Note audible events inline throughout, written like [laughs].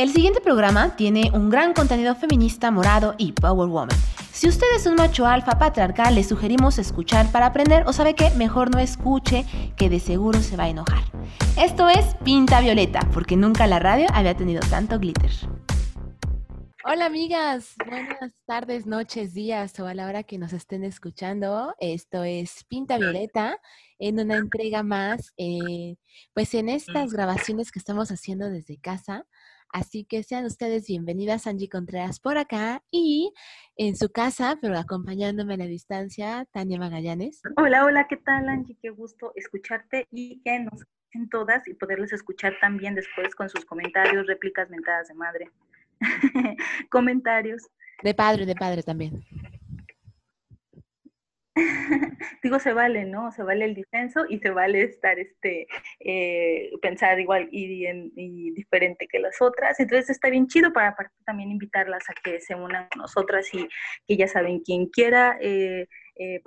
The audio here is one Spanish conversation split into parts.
El siguiente programa tiene un gran contenido feminista, morado y power woman. Si usted es un macho alfa patriarcal, le sugerimos escuchar para aprender o sabe que mejor no escuche, que de seguro se va a enojar. Esto es Pinta Violeta, porque nunca la radio había tenido tanto glitter. Hola amigas, buenas tardes, noches, días o a la hora que nos estén escuchando. Esto es Pinta Violeta en una entrega más, eh, pues en estas grabaciones que estamos haciendo desde casa. Así que sean ustedes bienvenidas, Angie Contreras por acá y en su casa, pero acompañándome a la distancia, Tania Magallanes. Hola, hola, ¿qué tal, Angie? Qué gusto escucharte y que nos en todas y poderles escuchar también después con sus comentarios, réplicas, mentadas de madre. [laughs] comentarios. De padre, de padre también. [laughs] Digo, se vale, ¿no? Se vale el disenso y se vale estar, este, eh, pensar igual y, diferente que las otras. Entonces está bien chido para también invitarlas a que se unan con nosotras y que ya saben, quien quiera, eh, eh,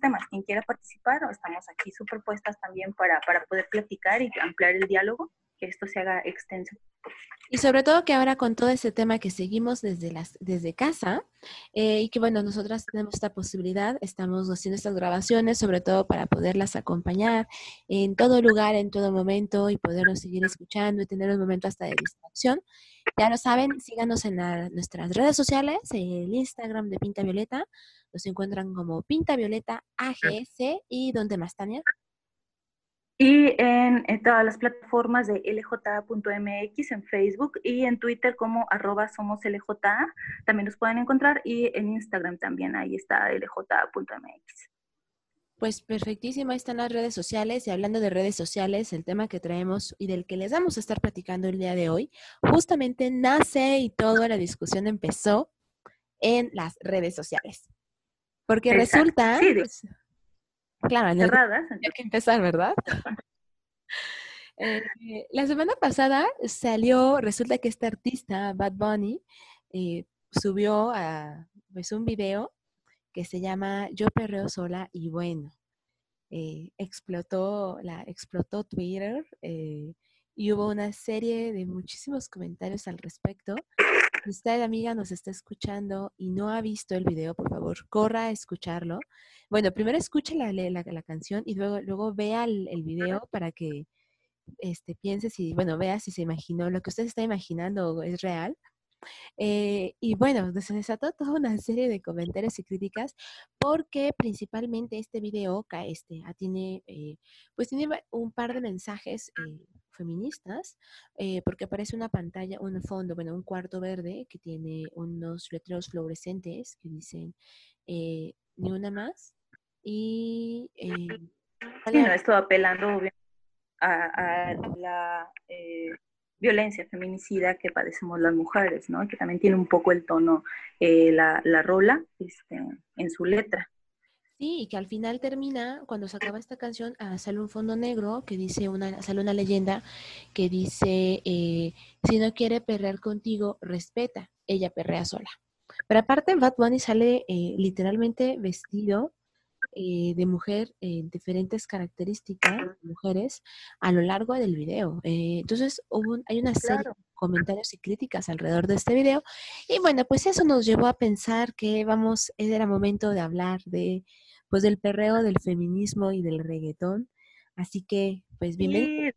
temas, quien quiera participar, estamos aquí superpuestas también para, para poder platicar y ampliar el diálogo que esto se haga extenso. Y sobre todo que ahora con todo ese tema que seguimos desde, las, desde casa eh, y que bueno, nosotras tenemos esta posibilidad, estamos haciendo estas grabaciones sobre todo para poderlas acompañar en todo lugar, en todo momento y podernos seguir escuchando y tener un momento hasta de distracción. Ya lo saben, síganos en nuestras redes sociales, el Instagram de Pinta Violeta, nos encuentran como Pinta Violeta AGS y ¿dónde más, Tania? Y en, todas las plataformas de lj.mx en Facebook y en Twitter como arroba somos LJA, también los pueden encontrar y en Instagram también, ahí está lj.mx. Pues perfectísimo, ahí están las redes sociales y hablando de redes sociales, el tema que traemos y del que les vamos a estar platicando el día de hoy, justamente nace y toda la discusión empezó en las redes sociales. Porque resulta, pues, Claro, hay que empezar, ¿verdad? Eh, la semana pasada salió, resulta que este artista, Bad Bunny, eh, subió a, pues, un video que se llama Yo perreo sola y bueno, eh, explotó, la, explotó Twitter y hubo una serie de muchísimos comentarios al respecto si usted, amiga, nos está escuchando y no ha visto el video, por favor, corra a escucharlo. Bueno, primero escuche la, la, canción y luego, luego vea el, el, video para que este, piense si, bueno, vea si se imaginó, lo que usted está imaginando es real. Eh, y bueno, se desató toda una serie de comentarios y críticas porque principalmente este video este, ah, tiene, eh, pues tiene un par de mensajes eh, feministas, eh, porque aparece una pantalla, un fondo, bueno, un cuarto verde que tiene unos letreros fluorescentes que dicen eh, ni una más. Y. Eh, sí, no, esto apelando a, a la violencia feminicida que padecemos las mujeres, ¿no? Que también tiene un poco el tono, la, la, rola este, en su letra. Sí, y que al final termina, cuando se acaba esta canción, ah, sale un fondo negro que dice una, sale una leyenda que dice, eh, si no quiere perrear contigo, respeta, ella perrea sola. Pero aparte, Bad Bunny sale eh, literalmente vestido eh, de mujer en diferentes características, mujeres, a lo largo del video. entonces, hubo hay una serie de comentarios y críticas alrededor de este video. Y bueno, pues eso nos llevó a pensar que vamos, era momento de hablar de pues del perreo, del feminismo y del reggaetón. Así que, pues bienvenido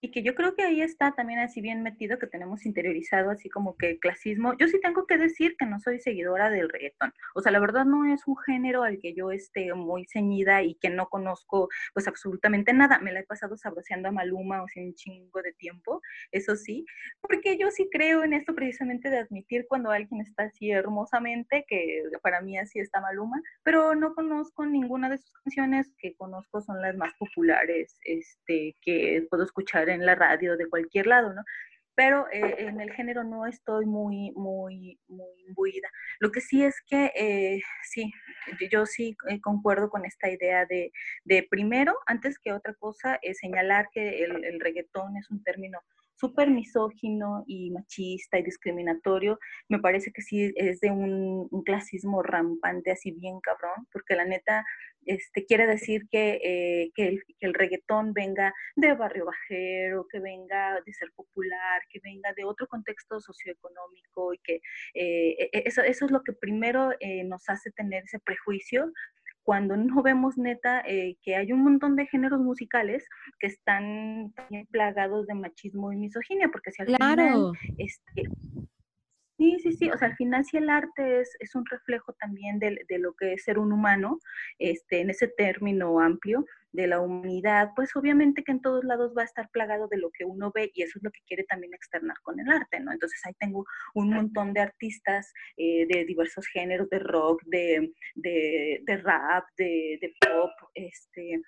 y que yo creo que ahí está también así bien metido que tenemos interiorizado así como que clasismo. Yo sí tengo que decir que no soy seguidora del reggaetón. O sea, la verdad no es un género al que yo esté muy ceñida y que no conozco pues absolutamente nada. Me la he pasado sabroseando a Maluma o sea, un chingo de tiempo, eso sí, porque yo sí creo en esto precisamente de admitir cuando alguien está así hermosamente, que para mí así está Maluma, pero no conozco ninguna de sus canciones, que conozco son las más populares, este, que puedo escuchar en la radio, de cualquier lado, ¿no? Pero eh, en el género no estoy muy, muy, muy imbuida. Lo que sí es que, eh, sí, yo, sí eh, concuerdo con esta idea de, de primero, antes que otra cosa, señalar que el, el reggaetón es un término súper misógino y machista y discriminatorio, me parece que sí es de un, clasismo rampante, así bien cabrón, porque la neta este, quiere decir que, eh, que, el, reggaetón venga de barrio bajero, que venga de ser popular, que venga de otro contexto socioeconómico y que eh, e, e, eso, eso es lo que primero eh, nos hace tener ese prejuicio cuando no vemos neta eh, que hay un montón de géneros musicales que están plagados de machismo y misoginia, porque si al final, este, sí, sí, sí, o sea, al final si el arte es, es un reflejo también de, de, lo que es ser un humano, este, en ese término amplio, de la humanidad, pues obviamente que en todos lados va a estar plagado de lo que uno ve y eso es lo que quiere también externar con el arte, ¿no? Entonces ahí tengo un montón de artistas eh, de diversos géneros, de rock, de, de, de rap, de, de pop, este,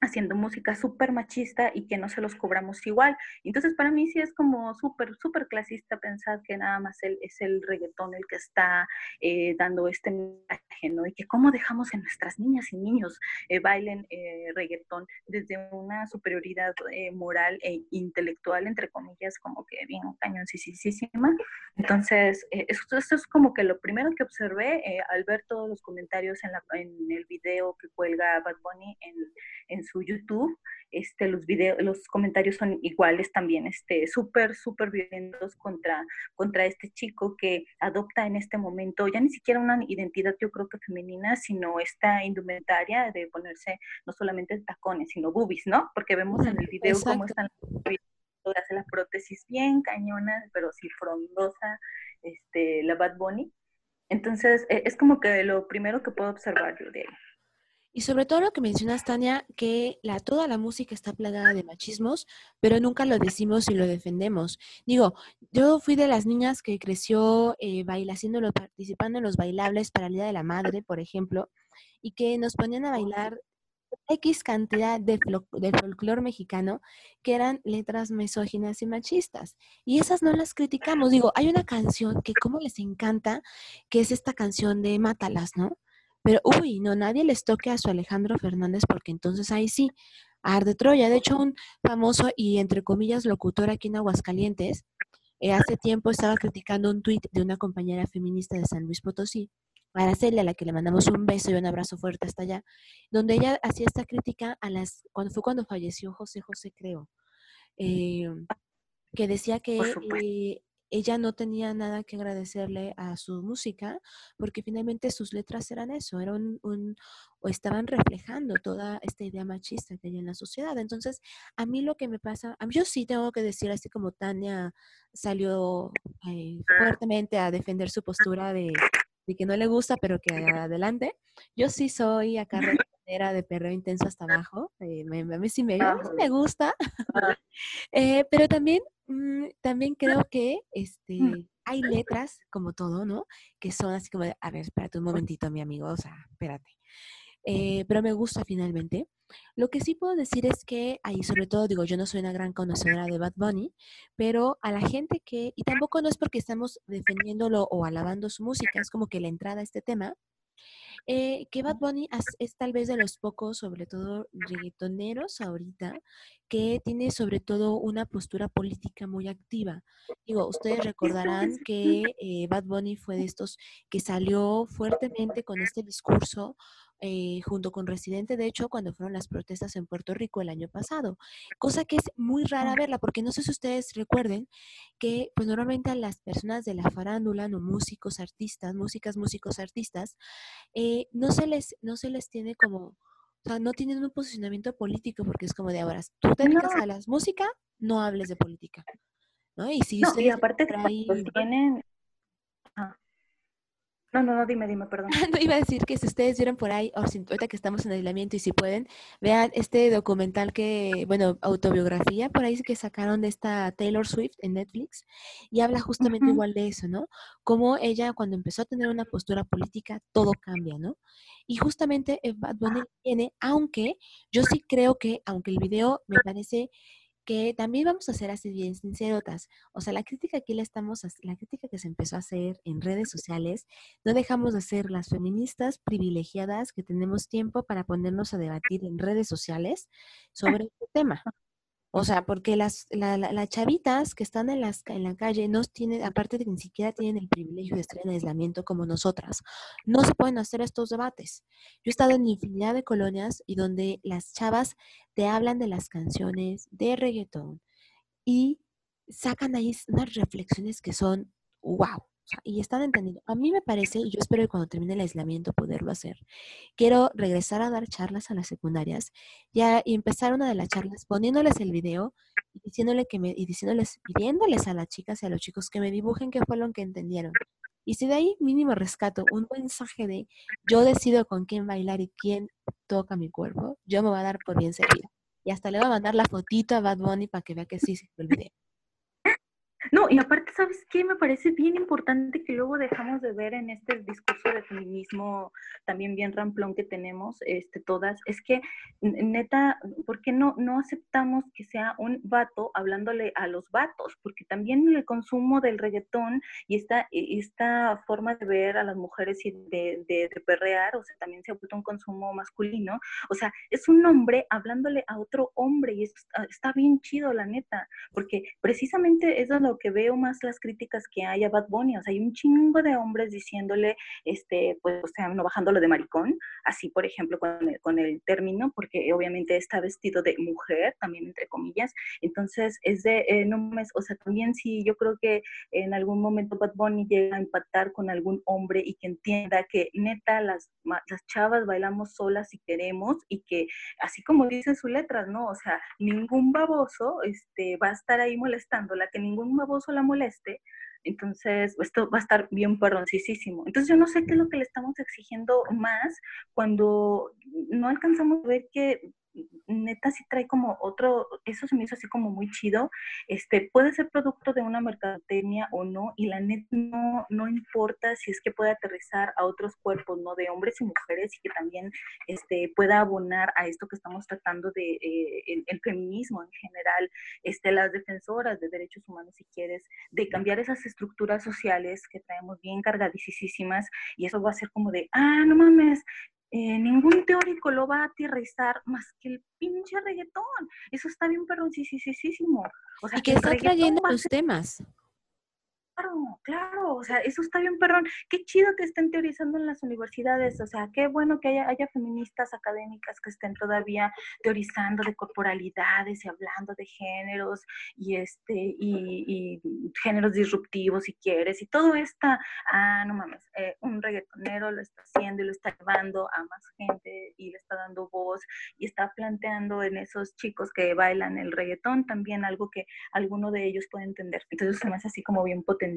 haciendo música súper machista y que no se los cobramos igual. Entonces, para mí sí es como súper, súper clasista pensar que nada más el, es el reggaetón el que está eh, dando este mensaje, ¿no? Y que cómo dejamos en nuestras niñas y niños eh, bailen eh, reggaetón desde una superioridad moral e intelectual, entre comillas, como que bien cañoncísima. Entonces, esto, esto, es como que lo primero que observé al ver todos los comentarios en, la, en el video que cuelga Bad Bunny en, en su YouTube, este, los videos, los comentarios son iguales también, este, súper, súper violentos contra, contra este chico que adopta en este momento ya ni siquiera una identidad, yo creo que femenina, sino esta indumentaria de ponerse no solamente tacones, sino boobies, ¿no? Porque vemos en el video cómo están hace la prótesis bien cañona, pero sí frondosa, este, la Bad Bunny. Entonces, e, es como que lo primero que puedo observar yo de ahí. Y sobre todo lo que mencionas, Tania, que la, toda la música está plagada de machismos, pero nunca lo decimos y lo defendemos. Digo, yo fui de las niñas que creció eh, haciéndolo, participando en los bailables para el Día de la Madre, por ejemplo, y que nos ponían a bailar X cantidad de, de folclore mexicano que eran letras misóginas y machistas. Y esas no las criticamos. Digo, hay una canción que como les encanta, que es esta canción de Mátalas, ¿no? Pero, uy, no, nadie les toque a su Alejandro Fernández porque entonces ahí sí, arde Troya. De hecho, un famoso y entre comillas locutor aquí en Aguascalientes, eh, hace tiempo estaba criticando un tuit de una compañera feminista de San Luis Potosí, Araceli, a la que le mandamos un beso y un abrazo fuerte hasta allá, donde ella hacía esta crítica a las, cuando fue cuando falleció José José, creo, eh, que decía que ella no tenía nada que agradecerle a su música porque finalmente sus letras eran eso, eran un, o estaban reflejando toda esta idea machista que hay en la sociedad. Entonces, a mí lo que me pasa, yo sí tengo que decir, así como Tania salió eh, fuertemente a defender su postura de, que no le gusta, pero que adelante, yo sí soy acá de perreo intenso hasta abajo, eh, me, a mí sí me, me gusta, [laughs] eh, pero también Mm, también creo que mm. este, hay letras, como todo, ¿no? Que son así como de, a ver, espérate un momentito, mi amigo, o sea, espérate. Eh, pero me gusta finalmente. Lo que sí puedo decir es que ahí, sobre todo, digo, yo no soy una gran conocedora de Bad Bunny, pero a la gente que, y tampoco no es porque estamos defendiéndolo o alabando su música, es como que la entrada a este tema, eh, que Bad Bunny es tal vez de los pocos, sobre todo reggaetoneros ahorita, que tiene sobre todo una postura política muy activa. Digo, ustedes recordarán que eh, Bad Bunny fue de estos que salió fuertemente con este discurso eh, junto con Residente, de hecho, cuando fueron las protestas en Puerto Rico el año pasado, cosa que es muy rara verla, porque no sé si ustedes recuerden que pues normalmente a las personas de la farándula, no músicos, artistas, músicas, músicos, artistas, eh, no, se les, no se les tiene como, o sea, no tienen un posicionamiento político, porque es como de ahora, tú te dedicas a la música, no hables de política. ¿no? Y si ustedes aparte tienen... No, no, no, dime, dime, perdón. [laughs] no, iba a decir que si ustedes vieron por ahí, o si, ahorita que estamos en aislamiento y si pueden, vean este documental que, bueno, autobiografía por ahí que sacaron de esta Taylor Swift en Netflix y habla justamente igual de eso, ¿no? Como ella cuando empezó a tener una postura política, todo cambia, ¿no? Y justamente eh, Bad Bunny tiene, aunque yo sí creo que, aunque el video me parece que también vamos a ser así bien sincerotas. O sea, la crítica aquí la estamos, la crítica que se empezó a hacer en redes sociales, no dejamos de ser las feministas privilegiadas que tenemos tiempo para ponernos a debatir en redes sociales sobre este tema. O sea, porque las, las chavitas que están en, las, en la calle no tienen, aparte de que ni siquiera tienen el privilegio de estar en aislamiento como nosotras, no se pueden hacer estos debates. Yo he estado en infinidad de colonias y donde las chavas te hablan de las canciones de reggaetón y sacan ahí unas reflexiones que son wow y están entendiendo. A mí me parece, y yo espero que cuando termine el aislamiento poderlo hacer, quiero regresar a dar charlas a las secundarias ya, y empezar una de las charlas poniéndoles el video y diciéndole que me, y diciéndoles, pidiéndoles a las chicas y a los chicos que me dibujen qué fue lo que entendieron. Y si de ahí mínimo rescato un mensaje de yo decido con quién bailar y quién toca mi cuerpo, yo me voy a dar por bien servida. Y hasta le voy a mandar la fotito a Bad Bunny para que vea que sí se fue el video. No, y aparte, ¿sabes qué? Me parece bien importante que luego dejamos de ver en este discurso de feminismo también bien ramplón que tenemos este, todas, es que neta, ¿por qué no, no aceptamos que sea un vato hablándole a los vatos? Porque también el consumo del reggaetón y esta, esta forma de ver a las mujeres y de, de, perrear, o sea, también se ha vuelto un consumo masculino, o sea, es un hombre hablándole a otro hombre y está, está bien chido, la neta, porque precisamente eso es lo que veo más las críticas que hay a Bad Bunny, o sea, hay un chingo de hombres diciéndole, este, pues, o sea, no bajándolo de maricón, así, por ejemplo, con el, con el término, porque obviamente está vestido de mujer, también entre comillas, entonces es de, eh, no me, o sea, también sí, yo creo que en algún momento Bad Bunny llega a empatar con algún hombre y que entienda que neta las, las chavas bailamos solas si queremos y que, así como dice su letras, ¿no? O sea, ningún baboso este, va a estar ahí molestándola, que ningún baboso la moleste, entonces esto va a estar bien perroncísimo. Entonces yo no sé qué es lo que le estamos exigiendo más cuando no alcanzamos a ver que neta sí trae como otro, eso se me hizo así como muy chido, este, puede ser producto de una mercadotecnia o no, y la neta no, no importa si es que puede aterrizar a otros cuerpos, ¿no? De hombres y mujeres, y que también este, pueda abonar a esto que estamos tratando de, eh, el, feminismo en general, este, las defensoras de derechos humanos, si quieres, de cambiar esas estructuras sociales que traemos bien cargadísimas, y eso va a ser como de, ah, no mames, eh, ningún teórico lo va a aterrizar más que el pinche reggaetón. Eso está bien perroncísimo. O sea, y que, está trayendo los temas. Claro, claro, o sea, eso está bien, perrón. Qué chido que estén teorizando en las universidades, o sea, qué bueno que haya, haya feministas académicas que estén todavía teorizando de corporalidades y hablando de géneros y este y, géneros disruptivos si quieres y todo está, ah, no mames, eh, un reggaetonero lo está haciendo y lo está llevando a más gente y le está dando voz y está planteando en esos chicos que bailan el reggaetón también algo que alguno de ellos puede entender. Entonces se me hace así como bien potente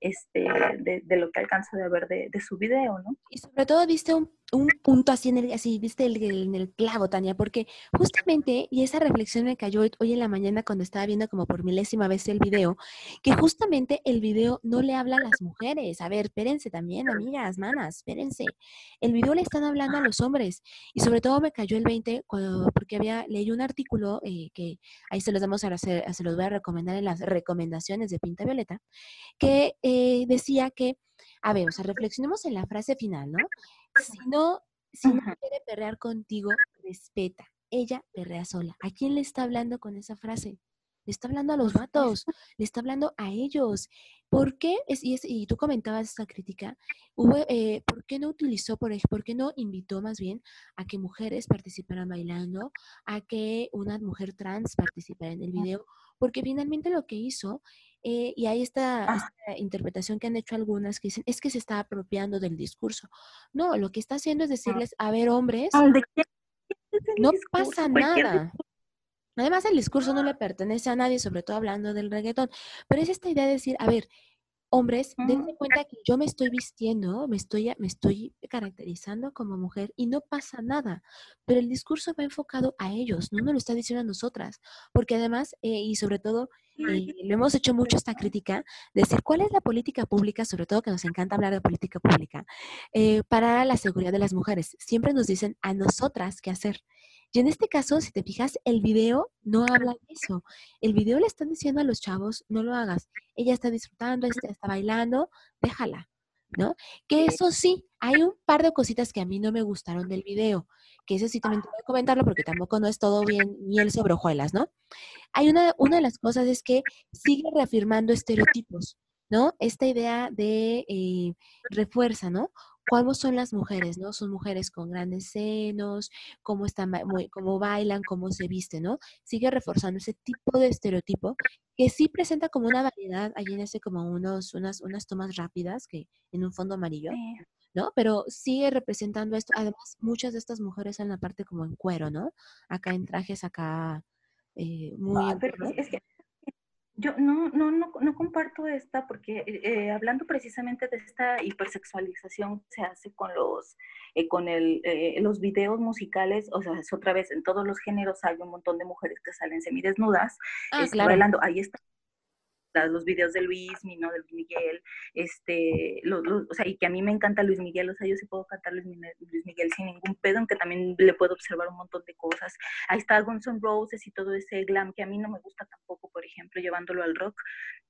este, de, lo que alcanzo de ver de, su video, ¿no? Y sobre todo viste un, un punto así, en el, así viste el, en el clavo, Tania, porque justamente, y esa reflexión me cayó hoy en la mañana cuando estaba viendo como por milésima vez el video, que justamente el video no le habla a las mujeres. A ver, espérense también, amigas, manas, espérense. El video le están hablando a los hombres. Y sobre todo me cayó el 20 cuando, porque había leído un artículo eh, que ahí se los damos a se los voy a recomendar en las recomendaciones de Pinta Violeta, que eh, decía que, a ver, o sea, reflexionemos en la frase final, ¿no? Si no, si no quiere perrear contigo, respeta. Ella perrea sola. ¿A quién le está hablando con esa frase? Le está hablando a los vatos, le está hablando a ellos. ¿Por qué? Es, y, y, tú comentabas esa crítica. Eh, ¿Por qué no utilizó, por, por qué no invitó más bien a que mujeres participaran bailando, a que una mujer trans participara en el video? Porque finalmente lo que hizo eh, y hay esta, ah. esta, interpretación que han hecho algunas que dicen, es que se está apropiando del discurso. No, lo que está haciendo es ah. decirles, a ver, hombres, no pasa nada. Además, el discurso no le pertenece a nadie, sobre todo hablando del reggaetón. Pero es esta idea de decir, a ver, hombres, dense cuenta que yo me estoy vistiendo, me estoy, me estoy caracterizando como mujer y no pasa nada, pero el discurso va enfocado a ellos, no nos lo está diciendo a nosotras, porque además, eh, y sobre todo, eh, lo hemos hecho mucho esta crítica, de decir cuál es la política pública, sobre todo que nos encanta hablar de política pública, eh, para la seguridad de las mujeres. Siempre nos dicen a nosotras qué hacer. Y en este caso, si te fijas, el video no habla de eso. El video le están diciendo a los chavos, no lo hagas. Ella está disfrutando, está, está bailando, déjala. ¿No? Que eso sí, hay un par de cositas que a mí no me gustaron del video, que eso sí también tengo que comentarlo porque tampoco no es todo bien miel sobre hojuelas, ¿no? Hay una, una de las cosas es que sigue reafirmando estereotipos, ¿no? Esta idea de eh, refuerza, ¿no? ¿Cómo son las mujeres, no? Son mujeres con grandes senos, cómo están, cómo bailan, cómo se visten, ¿no? Sigue reforzando ese tipo de estereotipo que sí presenta como una variedad, ahí en ese como unos, unas, unas tomas rápidas que en un fondo amarillo, ¿no? Pero sigue representando esto. Además, muchas de estas mujeres en la parte como en cuero, ¿no? Acá en trajes, acá eh, muy... Yo no, no, no, no comparto esta porque eh, eh, hablando precisamente de esta hipersexualización que se hace con los, eh, con el, los videos musicales, o sea, es otra vez, en todos los géneros hay un montón de mujeres que salen semidesnudas, ah, este, bailando, ahí está los videos de Luis, mi, ¿no? De Luis Miguel, este, o sea, y que a mí me encanta Luis Miguel, o sea, yo sí puedo cantar Luis, Miguel sin ningún pedo, aunque también le puedo observar un montón de cosas. Ahí está Guns N' Roses y todo ese glam que a mí no me gusta tampoco, por ejemplo, llevándolo al rock,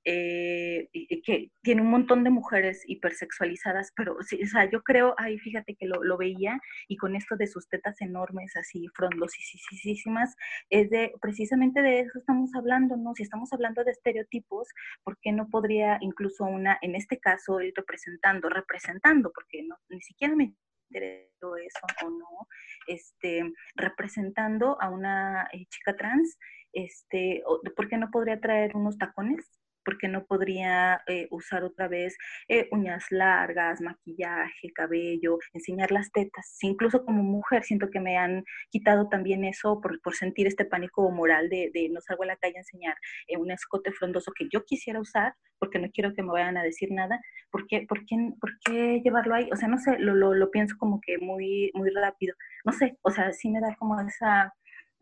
eh, que tiene un montón de mujeres hipersexualizadas, pero sí, o sea, yo creo, ay, fíjate que lo, lo veía y con esto de sus tetas enormes, así frondosísimas, es de, precisamente de eso estamos hablando, ¿no? Si estamos hablando de estereotipos, ¿por qué no podría incluso una, en este caso, ir representando, representando, porque no, ni siquiera me interesó eso o no, este, representando a una eh, chica trans, este, ¿por qué no podría traer unos tacones? Porque no podría eh, usar otra vez eh, uñas largas, maquillaje, cabello, enseñar las tetas. Incluso como mujer siento que me han quitado también eso por, sentir este pánico moral de, no salgo a la calle a enseñar eh, un escote frondoso que yo quisiera usar porque no quiero que me vayan a decir nada. ¿Por qué, por qué, por qué llevarlo ahí? O sea, no sé, lo, lo, pienso como que muy, muy rápido. No sé, o sea, sí me da como esa...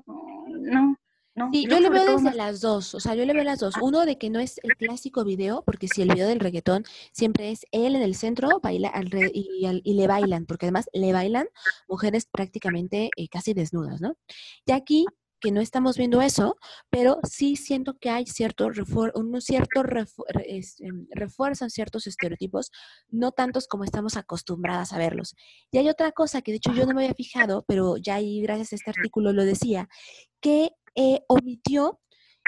Mm, no, Sí, yo, le veo desde las dos, o sea, yo le veo las dos. Uno de que no es el clásico video, porque si el video del reggaetón siempre es él en el centro baila y, y, le bailan, porque además le bailan mujeres prácticamente eh, casi desnudas, ¿no? Y aquí que no estamos viendo eso, pero sí siento que hay cierto, un cierto em, refuerzo en ciertos estereotipos, no tantos como estamos acostumbradas a verlos. Y hay otra cosa que de hecho yo no me había fijado, pero ya ahí gracias a este artículo lo decía, que eh, omitió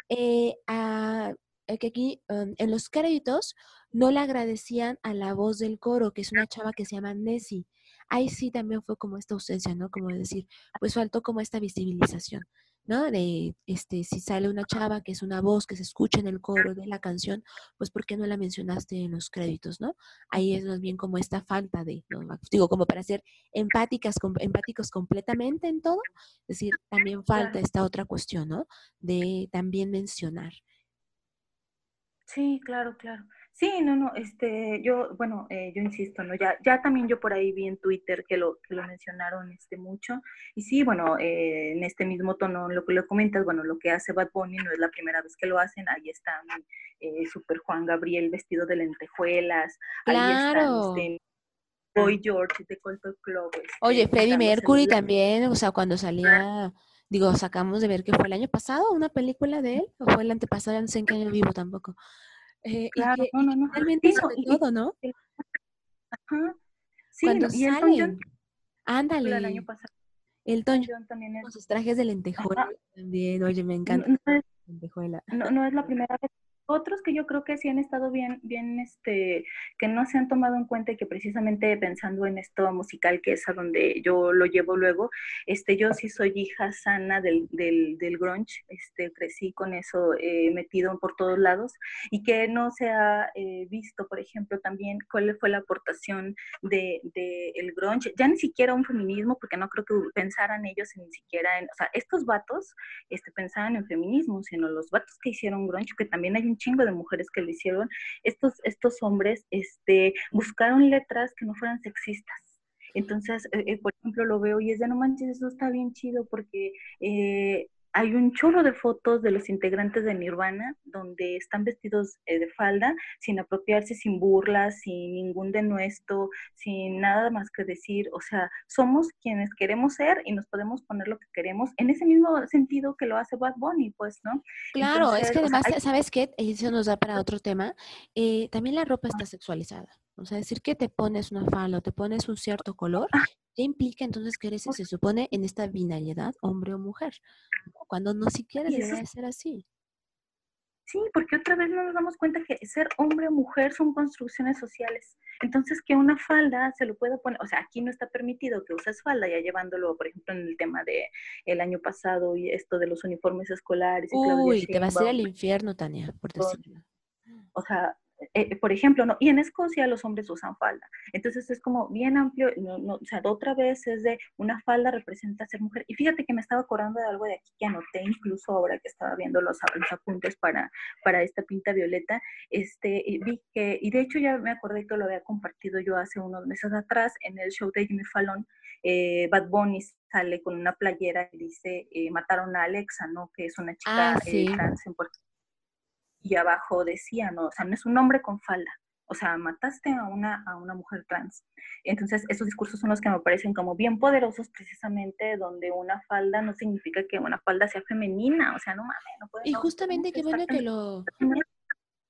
eh, a, eh, que aquí em, en los créditos no le agradecían a la voz del coro, que es una chava que se llama Nessie. Ahí sí también fue como esta ausencia, ¿no? Como decir, pues faltó como esta visibilización. ¿No? De este, si sale una chava que es una voz que se escucha en el coro de la canción, pues ¿por qué no la mencionaste en los créditos, ¿no? Ahí es más bien como esta falta de, digo, como para ser empáticas, empáticos completamente en todo, es decir, también falta esta otra cuestión, ¿no? De también mencionar. Sí, claro, claro. Sí, no, no, este, yo, bueno, eh, yo insisto, ¿no? Ya, ya también yo por ahí vi en Twitter que lo, que lo mencionaron este mucho. Y sí, bueno, eh, en este mismo tono, lo que lo comentas, bueno, lo que hace Bad Bunny no es la primera vez que lo hacen. Ahí está eh, Super Juan Gabriel vestido de lentejuelas. Claro. Ahí está este, Boy George de Colton Club. Este, Oye, Freddie Mercury también, o sea, cuando salía, digo, sacamos de ver que fue el año pasado una película de él, o fue el antepasado, no sé en qué año vivo tampoco. Eh, claro, y que, no, no, no. Realmente de todo, ¿no? Ajá. Sí, Cuando y salen. Ándale. El año pasado. El John también es... con sus trajes de lentejuela también. Oye, me encanta. No, no es la primera vez otros que yo creo que sí han estado bien, bien, este, que no se han tomado en cuenta y que precisamente pensando en esto musical, que es a donde yo lo llevo luego, este, yo sí soy hija sana del, del, del grunge, este, crecí con eso eh, metido por todos lados y que no se ha eh, visto, por ejemplo, también cuál fue la aportación de, de, el grunge, ya ni siquiera un feminismo, porque no creo que pensaran ellos ni siquiera en, o sea, estos vatos este, pensaban en feminismo, sino los vatos que hicieron grunge, que también hay un chingo de mujeres que lo hicieron, estos, estos hombres este, buscaron letras que no fueran sexistas. Entonces, eh, eh, por ejemplo, lo veo y es de no manches, eso está bien chido porque eh, hay un chorro de fotos de los integrantes de Nirvana donde están vestidos eh, de falda, sin apropiarse, sin burlas, sin ningún denuesto, sin nada más que decir, o sea, somos quienes queremos ser y nos podemos poner lo que queremos en ese mismo sentido que lo hace Bad Bunny, pues, ¿no? Claro, es que además, ¿sabes qué? Eso nos da para otro tema. Eh, también la ropa está sexualizada. O sea, decir que te pones una falda o te pones un cierto color, Ah. ¿qué implica entonces que eres, se supone, en esta binariedad, hombre o mujer? Cuando no siquiera es- ser así. Sí, porque otra vez no nos damos cuenta que ser hombre o mujer son construcciones sociales. Entonces, que una falda se lo pueda poner, o sea, aquí no está permitido que uses falda, ya llevándolo, por ejemplo, en el tema de el año pasado y esto de los uniformes escolares. Y Claudia Uy, te vas a ir al infierno, Tania, por decirlo. o sea, eh, por ejemplo, ¿no? Y en Escocia los hombres usan falda. Entonces es como bien amplio, no, no, o sea, otra vez es de una falda representa ser mujer. Y fíjate que me estaba acordando de algo de aquí que anoté incluso ahora que estaba viendo los, los apuntes para, para esta pinta violeta, este, y vi que, y de hecho ya me acordé que lo había compartido yo hace unos meses atrás en el show de Jimmy Fallon, eh, Bad Bunny sale con una playera que dice, eh, mataron a Alexa, ¿no? Que es una chica Ah, sí. trans en Puerto y abajo decía, no, o sea, no es un hombre con falda, o sea, mataste a una, a una mujer trans. Entonces, esos discursos son los que me parecen como bien poderosos, precisamente donde una falda no significa que una falda sea femenina, o sea, no mames, no puede Y no, justamente qué bueno que lo.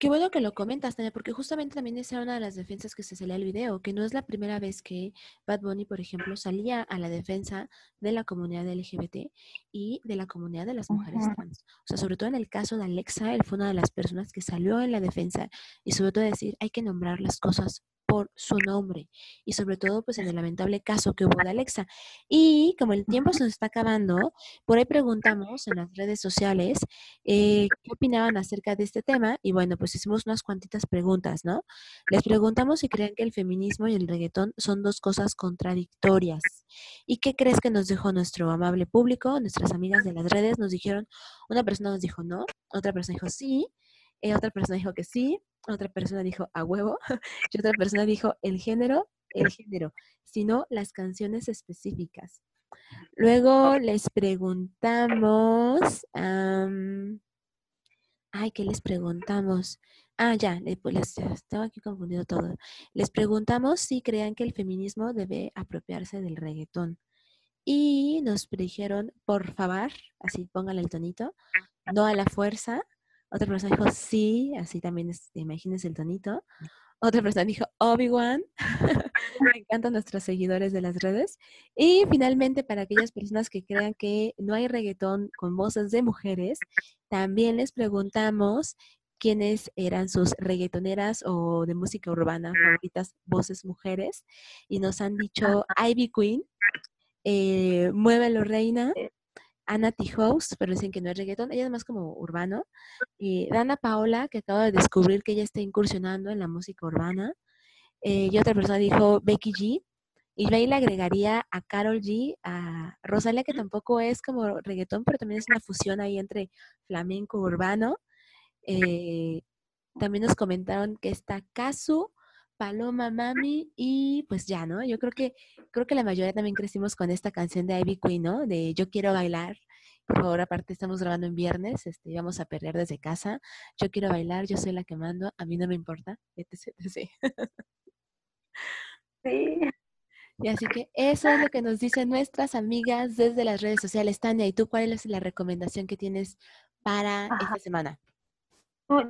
Qué bueno que lo comentas, Tania, porque justamente también esa era una de las defensas que se salía al video, que no es la primera vez que Bad Bunny, por ejemplo, salía a la defensa de la comunidad LGBT y de la comunidad de las mujeres trans. O sea, sobre todo en el caso de Alexa, él fue una de las personas que salió en la defensa y sobre todo decir, hay que nombrar las cosas por su nombre y sobre todo pues en el lamentable caso que hubo de Alexa. Y como el tiempo se nos está acabando, por ahí preguntamos en las redes sociales eh, qué opinaban acerca de este tema y bueno, pues hicimos unas cuantitas preguntas, ¿no? Les preguntamos si creen que el feminismo y el reggaetón son dos cosas contradictorias. ¿Y qué crees que nos dijo nuestro amable público? Nuestras amigas de las redes nos dijeron, una persona nos dijo no, otra persona dijo sí, eh, otra persona dijo que sí, otra persona dijo a huevo [laughs] y otra persona dijo el género, el género, sino las canciones específicas. Luego les preguntamos, am, ay, ¿qué les preguntamos? Ah, ya, pues les estaba aquí confundido todo. Les preguntamos si crean que el feminismo debe apropiarse del reggaetón. Y nos dijeron, por favor, así póngale el tonito, no a la fuerza. Otra persona dijo sí, así también es, imagínense el tonito. Otra persona dijo Obi-Wan. [laughs] Me encantan nuestros seguidores de las redes. Y finalmente, para aquellas personas que crean que no hay reggaetón con voces de mujeres, también les preguntamos quiénes eran sus reggaetoneras o de música urbana favoritas, voces mujeres. Y nos han dicho [laughs] Ivy Queen, eh, Muévelo Reina, Ana T. Host, pero dicen que no es reggaetón, ella es más como urbano. Y Dana Paola, que acaba de descubrir que ella está incursionando en la música urbana. Eh, y otra persona dijo Becky G. Y yo ahí le agregaría a Carol G, a Rosalia, que tampoco es como reggaetón, pero también es una fusión ahí entre flamenco urbano. Eh, también nos comentaron que está Kazu, Paloma Mami y pues ya, ¿no? Yo creo que creo que la mayoría también crecimos con esta canción de Ivy Queen, ¿no? De Yo quiero bailar. Por favor, aparte estamos grabando en viernes, este, vamos a perrear desde casa. Yo quiero bailar, yo soy la que mando, a mí no me importa, etc, etc. [laughs] Sí. Y así que eso es lo que nos dicen nuestras amigas desde las redes sociales. Tania, ¿y tú cuál es la recomendación que tienes para Ajá. esta semana?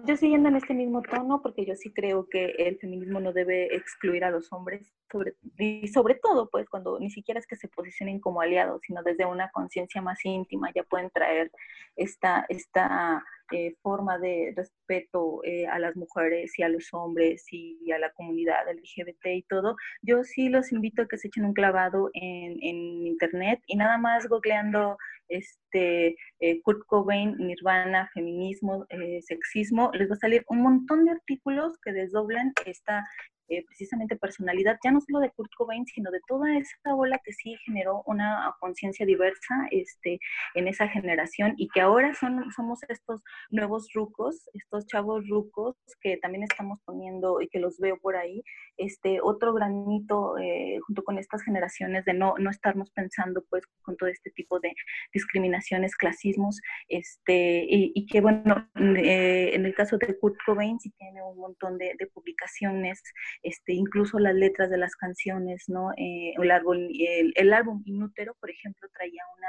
Yo siguiendo en este mismo tono, porque yo sí creo que el feminismo no debe excluir a los hombres, sobre, y sobre todo, pues, cuando ni siquiera es que se posicionen como aliados, sino desde una conciencia más íntima, ya pueden traer esta, esta eh, forma de respeto eh, a las mujeres y a los hombres y a la comunidad LGBT y todo. Yo sí los invito a que se echen un clavado en, en internet y nada más googleando este, eh, Kurt Cobain, Nirvana, feminismo, sexismo, les va a salir un montón de artículos que desdoblan esta eh, precisamente personalidad, ya no solo de Kurt Cobain, sino de toda esa ola que sí generó una conciencia diversa este, en esa generación y que ahora son, somos estos nuevos rucos, estos chavos rucos que también estamos poniendo y que los veo por ahí, este, otro granito eh, junto con estas generaciones de no, no estarnos pensando pues con todo este tipo de discriminaciones, clasismos, este, y, que bueno, eh, en el caso de Kurt Cobain sí tiene un montón de publicaciones, este, incluso las letras de las canciones, ¿no? Eh, el, álbum, el, el, álbum Inútero, por ejemplo, traía una,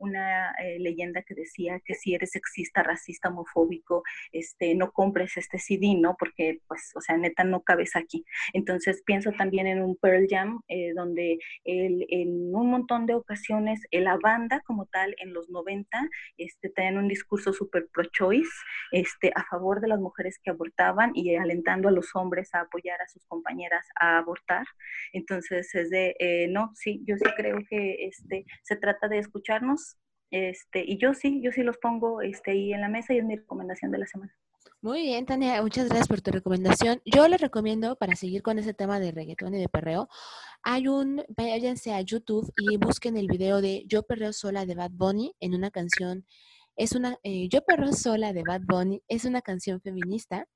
una eh, leyenda que decía que si eres sexista, racista, homofóbico, este, no compres este CD, ¿no? Porque, pues, o sea, neta, no cabes aquí. Entonces, pienso también en un Pearl Jam, eh, donde en un montón de ocasiones la banda como tal, en los 90, este, tenían un discurso súper pro-choice, este, a favor de las mujeres que abortaban y alentando a los hombres a apoyar a sus compañeras a abortar. Entonces, es de, eh, no, sí, yo sí creo que este, se trata de escucharnos, este, y yo sí, yo sí los pongo este, ahí en la mesa y es mi recomendación de la semana. Muy bien, Tania, muchas gracias por tu recomendación. Yo les recomiendo, para seguir con ese tema de reggaetón y de perreo, hay un, váyanse a YouTube y busquen el video de Yo Perreo Sola de Bad Bunny en una canción, es una, eh, Yo Perreo Sola de Bad Bunny es una canción feminista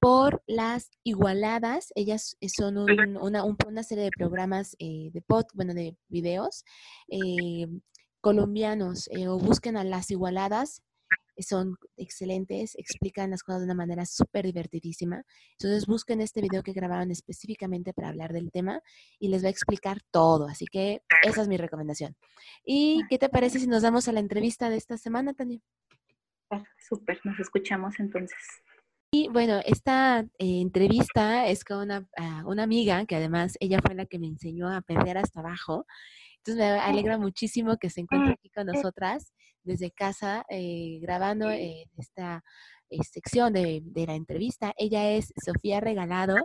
por las igualadas. Ellas son una, una, serie de programas eh, de pod, bueno, de videos eh, colombianos eh, o busquen a las igualadas. Son excelentes, explican las cosas de una manera súper divertidísima. Entonces busquen este video que grabaron específicamente para hablar del tema y les va a explicar todo. Así que esa es mi recomendación. ¿Y qué te parece si nos damos a la entrevista de esta semana, Tania? Ah, súper, nos escuchamos entonces. Y bueno, esta eh, entrevista es con una, ah, una, amiga que además ella fue la que me enseñó a perder hasta abajo. Entonces me alegra muchísimo que se encuentre aquí con nosotras desde casa eh, grabando esta eh, sección de, de, la entrevista. Ella es Sofía Regalado,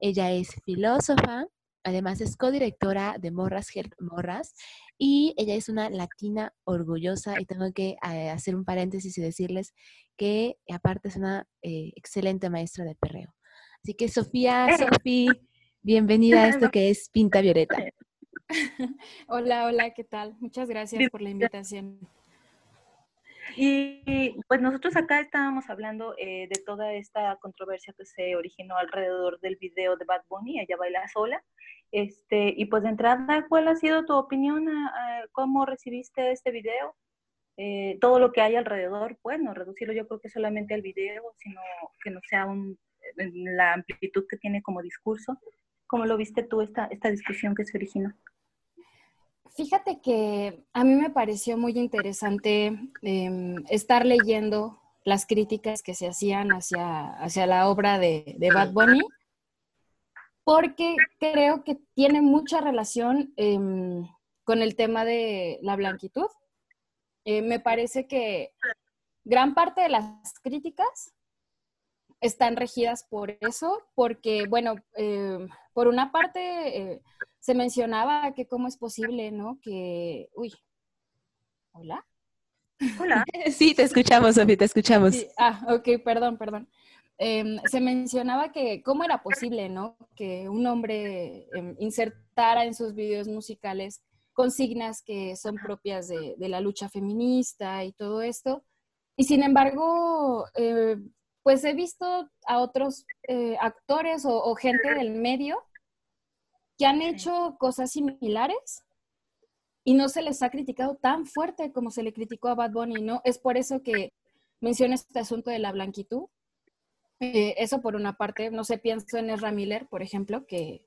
ella es filósofa, además es codirectora de Morras Health Morras y ella es una latina orgullosa y tengo que hacer un paréntesis y decirles que aparte es una eh, excelente maestra de perreo. Así que Sofía, [laughs] Sofía, bienvenida a esto que es Pinta Violeta. [laughs] Hola, hola, ¿qué tal? Muchas gracias por la invitación. Y pues nosotros acá estábamos hablando eh, de toda esta controversia que se originó alrededor del video de Bad Bunny, ella baila sola. Este, y pues de entrada, ¿cuál ha sido tu opinión? ¿Cómo recibiste este video? Eh, todo lo que hay alrededor, pues no reducirlo yo creo que solamente al video, sino que no sea un, la amplitud que tiene como discurso. ¿Cómo lo viste tú esta, esta discusión que se originó? Fíjate que a mí me pareció muy interesante em, estar leyendo las críticas que se hacían hacia, hacia la obra de, de Bad Bunny, porque creo que tiene mucha relación em, con el tema de la blanquitud. Eh, me parece que gran parte de las críticas están regidas por eso, porque, bueno, eh, por una parte eh, se mencionaba que cómo es posible, ¿no? Que, uy, hola. Hola. [laughs] Sí, te escuchamos, Sofía, te escuchamos. Ah, ok, perdón, perdón. Em, se mencionaba que cómo era posible, ¿no? Que un hombre em, insertara en sus videos musicales consignas que son propias de, la lucha feminista y todo esto. Y sin embargo, eh, pues he visto a otros eh, actores o, gente del medio que han hecho cosas similares y no se les ha criticado tan fuerte como se le criticó a Bad Bunny, ¿no? Es por eso que menciono este asunto de la blanquitud. Eh, eso por una parte, no sé, pienso en Ezra Miller, por ejemplo, que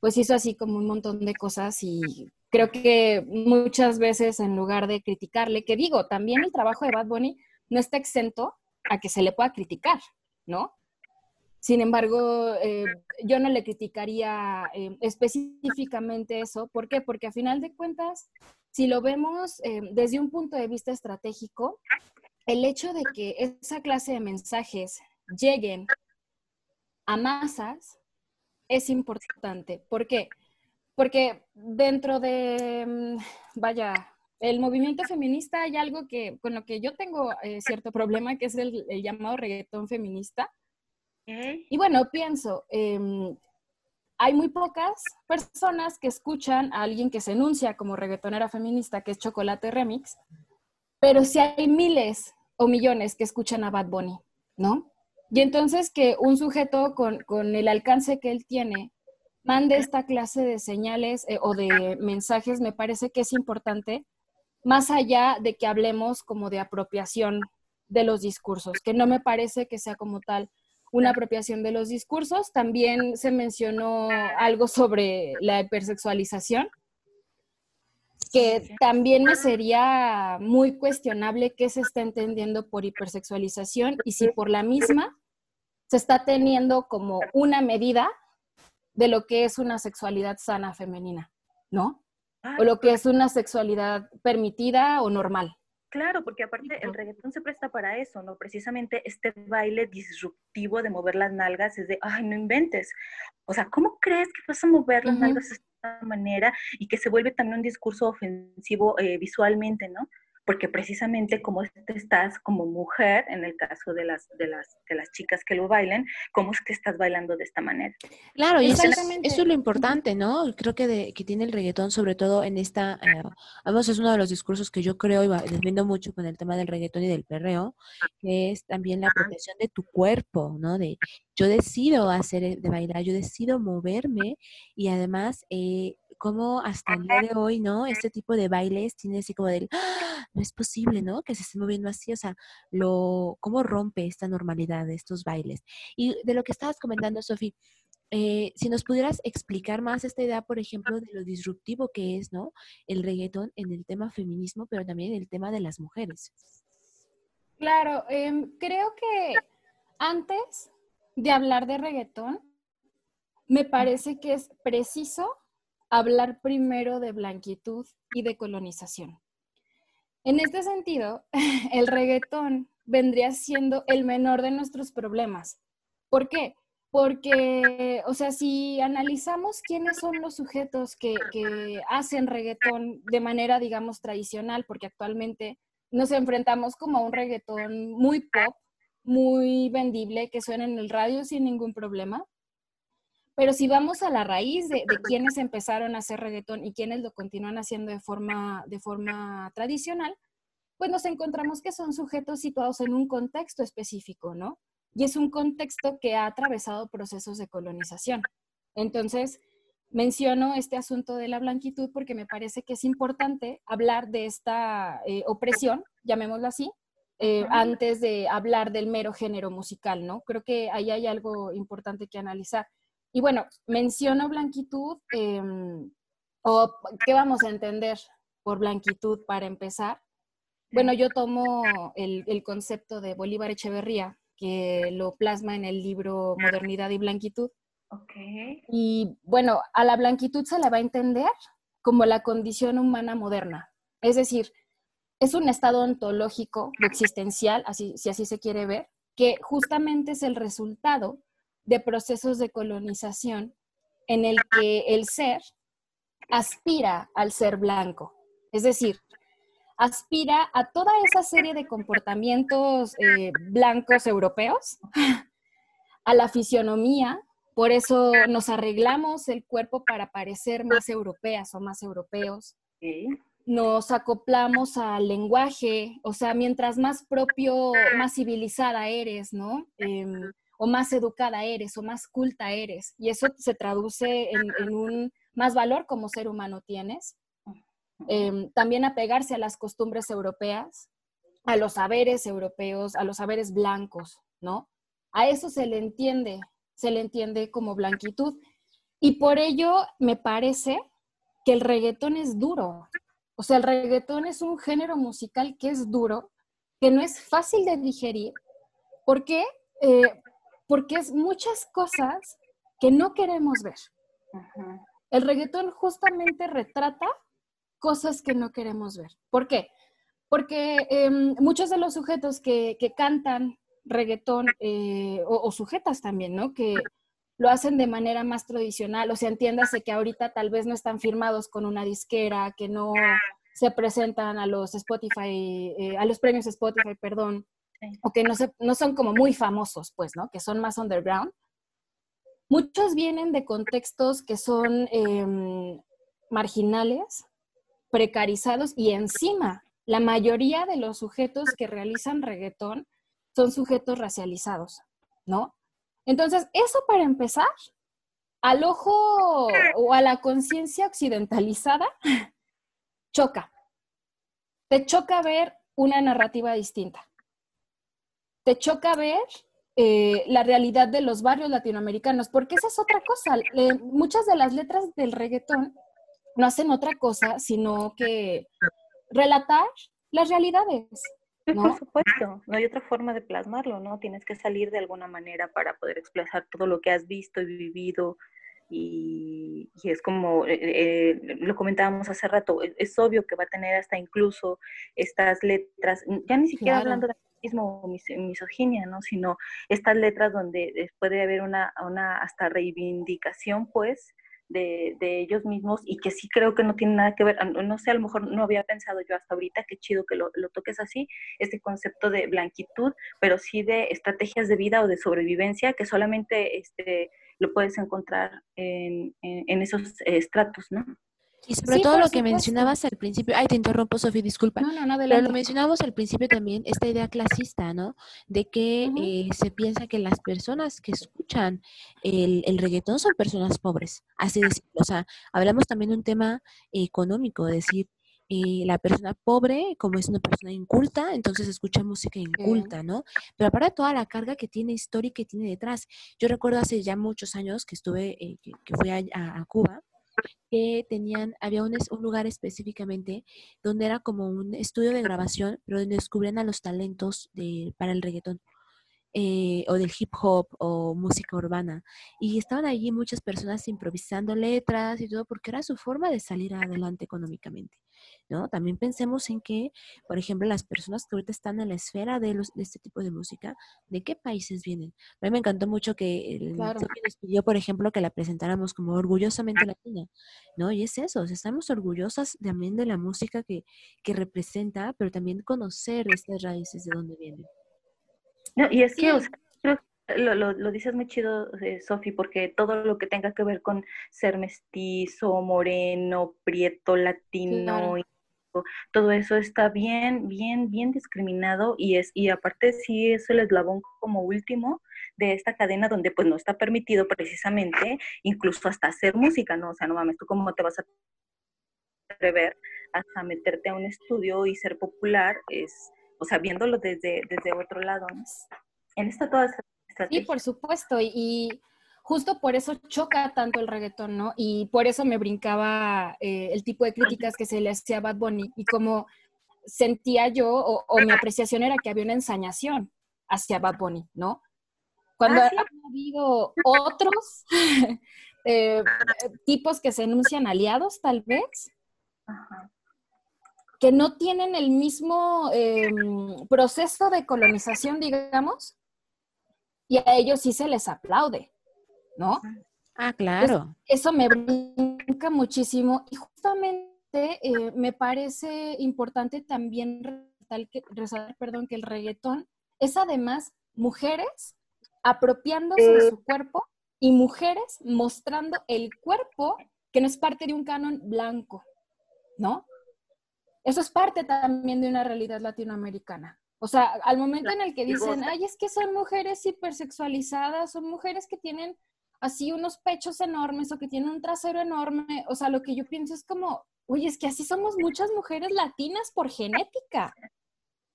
pues hizo así como un montón de cosas y creo que muchas veces en lugar de criticarle, que digo, también el trabajo de Bad Bunny no está exento a que se le pueda criticar, ¿no? Sin embargo, eh, yo no le criticaría eh, específicamente eso. ¿Por qué? Porque a final de cuentas, si lo vemos eh, desde un punto de vista estratégico, el hecho de que esa clase de mensajes lleguen a masas es importante. ¿Por qué? porque dentro de, mm, vaya, el movimiento feminista hay algo que, con lo que yo tengo cierto problema, que es el, llamado reggaetón feminista. Y bueno, pienso, em, hay muy pocas personas que escuchan a alguien que se enuncia como reggaetonera feminista, que es Chocolate Remix, pero sí hay miles o millones que escuchan a Bad Bunny, ¿no? Y entonces que un sujeto con, con el alcance que él tiene mande esta clase de señales eh, o de mensajes, me parece que es importante, más allá de que hablemos como de apropiación de los discursos, que no me parece que sea como tal una apropiación de los discursos. También se mencionó algo sobre la hipersexualización. que también me sería muy cuestionable qué se está entendiendo por hipersexualización y si por la misma se está teniendo como una medida de lo que es una sexualidad sana femenina, ¿no? O lo que es una sexualidad permitida o normal. Claro, porque aparte el reggaetón se presta para eso, ¿no? Precisamente este baile disruptivo de mover las nalgas es de, ay, no inventes. O sea, ¿cómo crees que vas a mover las nalgas de esta manera y que se vuelve también un discurso ofensivo eh, visualmente, ¿no? Porque precisamente como estás como mujer, en el caso de las, de las, de las chicas que lo bailen, ¿cómo es que estás bailando de esta manera? Claro, y eso es, lo importante, ¿no? Creo que, de, que tiene el reggaetón, sobre todo en esta, eh, vamos, es uno de los discursos que yo creo, y les mucho con el tema del reggaetón y del perreo, que es también la protección de tu cuerpo, ¿no? De yo decido hacer, de bailar, yo decido moverme y además eh, como hasta el día de hoy, ¿no? Este tipo de bailes tiene así como del, ¡Ah! no es posible, ¿no? Que se esté moviendo así, o sea, lo, cómo rompe esta normalidad de estos bailes. Y de lo que estabas comentando, Sofi, eh, si nos pudieras explicar más esta idea, por ejemplo, de lo disruptivo que es, ¿no? El reggaetón en el tema feminismo, pero también en el tema de las mujeres. Claro, em, creo que antes de hablar de reggaetón, me parece que es preciso hablar primero de blanquitud y de colonización. En este sentido, [laughs] el reggaetón vendría siendo el menor de nuestros problemas. ¿Por qué? Porque, o sea, si analizamos quiénes son los sujetos que, hacen reggaetón de manera, digamos, tradicional, porque actualmente nos enfrentamos como a un reggaetón muy pop, muy vendible, que suena en el radio sin ningún problema, pero si vamos a la raíz de, de quienes empezaron a hacer reggaetón y quienes lo continúan haciendo de forma, de forma tradicional, pues nos encontramos que son sujetos situados en un contexto específico, ¿no? Y es un contexto que ha atravesado procesos de colonización. Entonces, menciono este asunto de la blanquitud porque me parece que es importante hablar de esta eh, opresión, llamémoslo así, eh, antes de hablar del mero género musical, ¿no? Creo que ahí hay algo importante que analizar. Y bueno, menciono blanquitud, em, o qué vamos a entender por blanquitud para empezar. Bueno, yo tomo el, concepto de Bolívar Echeverría, que lo plasma en el libro Modernidad y Blanquitud. Okay. Y bueno, a la blanquitud se le va a entender como la condición humana moderna. Es decir, es un estado ontológico, existencial, así, si así se quiere ver, que justamente es el resultado de procesos de colonización en el que el ser aspira al ser blanco. Es decir, aspira a toda esa serie de comportamientos eh, blancos europeos, [laughs] a la fisionomía, por eso nos arreglamos el cuerpo para parecer más europeas o más europeos. Nos acoplamos al lenguaje, o sea, mientras más propio, más civilizada eres, ¿no? Em, o más educada eres o más culta eres. Y eso se traduce en, un más valor como ser humano tienes. Em, también apegarse a las costumbres europeas, a los saberes europeos, a los saberes blancos, ¿no? A eso se le entiende, se le entiende como blanquitud. Y por ello me parece que el reggaetón es duro. O sea, el reggaetón es un género musical que es duro, que no es fácil de digerir, porque eh, porque es muchas cosas que no queremos ver. El reggaetón justamente retrata cosas que no queremos ver. ¿Por qué? Porque em, muchos de los sujetos que, cantan reggaetón, eh, o, sujetas también, ¿no? Que lo hacen de manera más tradicional, o sea, entiéndase que ahorita tal vez no están firmados con una disquera, que no se presentan a los Spotify, eh, a los premios Spotify, perdón, o que no, son como muy famosos, pues, ¿no? Que son más underground. Muchos vienen de contextos que son em, marginales, precarizados y encima la mayoría de los sujetos que realizan reggaetón son sujetos racializados, ¿no? Entonces, eso para empezar, al ojo o a la conciencia occidentalizada, [laughs] choca. Te choca ver una narrativa distinta te choca ver eh, la realidad de los barrios latinoamericanos, porque esa es otra cosa. muchas de las letras del reggaetón no hacen otra cosa sino que relatar las realidades. ¿no? Por supuesto, no hay otra forma de plasmarlo, ¿no? Tienes que salir de alguna manera para poder expresar todo lo que has visto y vivido. Y, es como eh, eh, lo comentábamos hace rato, e, es, obvio que va a tener hasta incluso estas letras, ya ni siquiera hablando de mismo misoginia, ¿no? Sino estas letras donde puede haber una, una hasta reivindicación, pues, de, ellos mismos y que sí creo que no tiene nada que ver, no sé, a lo mejor no había pensado yo hasta ahorita, qué chido que lo, toques así, este concepto de blanquitud, pero sí de estrategias de vida o de sobrevivencia que solamente este, lo puedes encontrar en, en esos estratos, ¿no? Y sobre todo lo que mencionabas al principio, ay, te interrumpo, Sofía, disculpa. No, no, no, Pero lo mencionamos al principio también, esta idea clasista, ¿no? De que eh, se piensa que las personas que escuchan el, el, reggaetón son personas pobres, así decirlo. O sea, hablamos también de un tema económico, es decir, eh, la persona pobre, como es una persona inculta, entonces escucha música inculta, ¿no? Pero aparte de toda la carga que tiene histórica que tiene detrás. Yo recuerdo hace ya muchos años que estuve, eh, que, fui a, a Cuba, que tenían, había un, lugar específicamente donde era como un estudio de grabación, pero donde descubrían a los talentos de, para el reggaetón. Eh, o del hip hop o música urbana. Y estaban allí muchas personas improvisando letras y todo porque era su forma de salir adelante económicamente. ¿No? También pensemos en que, por ejemplo, las personas que ahorita están en la esfera de, los, de este tipo de música, ¿de qué países vienen? A mí me encantó mucho que el nos pidió, por ejemplo, que la presentáramos como orgullosamente latina, ¿no? Y es eso, estamos orgullosas también de la música que, que representa, pero también conocer estas raíces de dónde vienen. No, y es que, lo, lo, dices muy chido, eh, Sofi, porque todo lo que tenga que ver con ser mestizo, moreno, prieto, latino, todo eso está bien, bien, bien discriminado y es, y aparte sí es el eslabón como último de esta cadena donde pues no está permitido precisamente incluso hasta hacer música, ¿no? O sea, no mames, tú cómo te vas a atrever hasta meterte a un estudio y ser popular, es o sea, viéndolo desde, desde otro lado, ¿no? En esta toda esta estrategia. Sí, por supuesto, y, justo por eso choca tanto el reggaetón, ¿no? Y por eso me brincaba eh, el tipo de críticas que se le hacía a Bad Bunny y como sentía yo o, mi apreciación era que había una ensañación hacia Bad Bunny, ¿no? Cuando ah, ha habido otros [laughs] eh, tipos que se enuncian aliados, tal vez, Ajá que no tienen el mismo em, proceso de colonización, digamos, y a ellos sí se les aplaude, ¿no? Ah, claro. eso me brinca muchísimo y justamente eh, me parece importante también resaltar, perdón, que el reggaetón es además mujeres apropiándose de su cuerpo y mujeres mostrando el cuerpo que no es parte de un canon blanco, ¿no? Eso es parte también de una realidad latinoamericana. O sea, al momento en el que dicen, ay, es que son mujeres hipersexualizadas, son mujeres que tienen así unos pechos enormes o que tienen un trasero enorme, o sea, lo que yo pienso es como, oye, es que así somos muchas mujeres latinas por genética.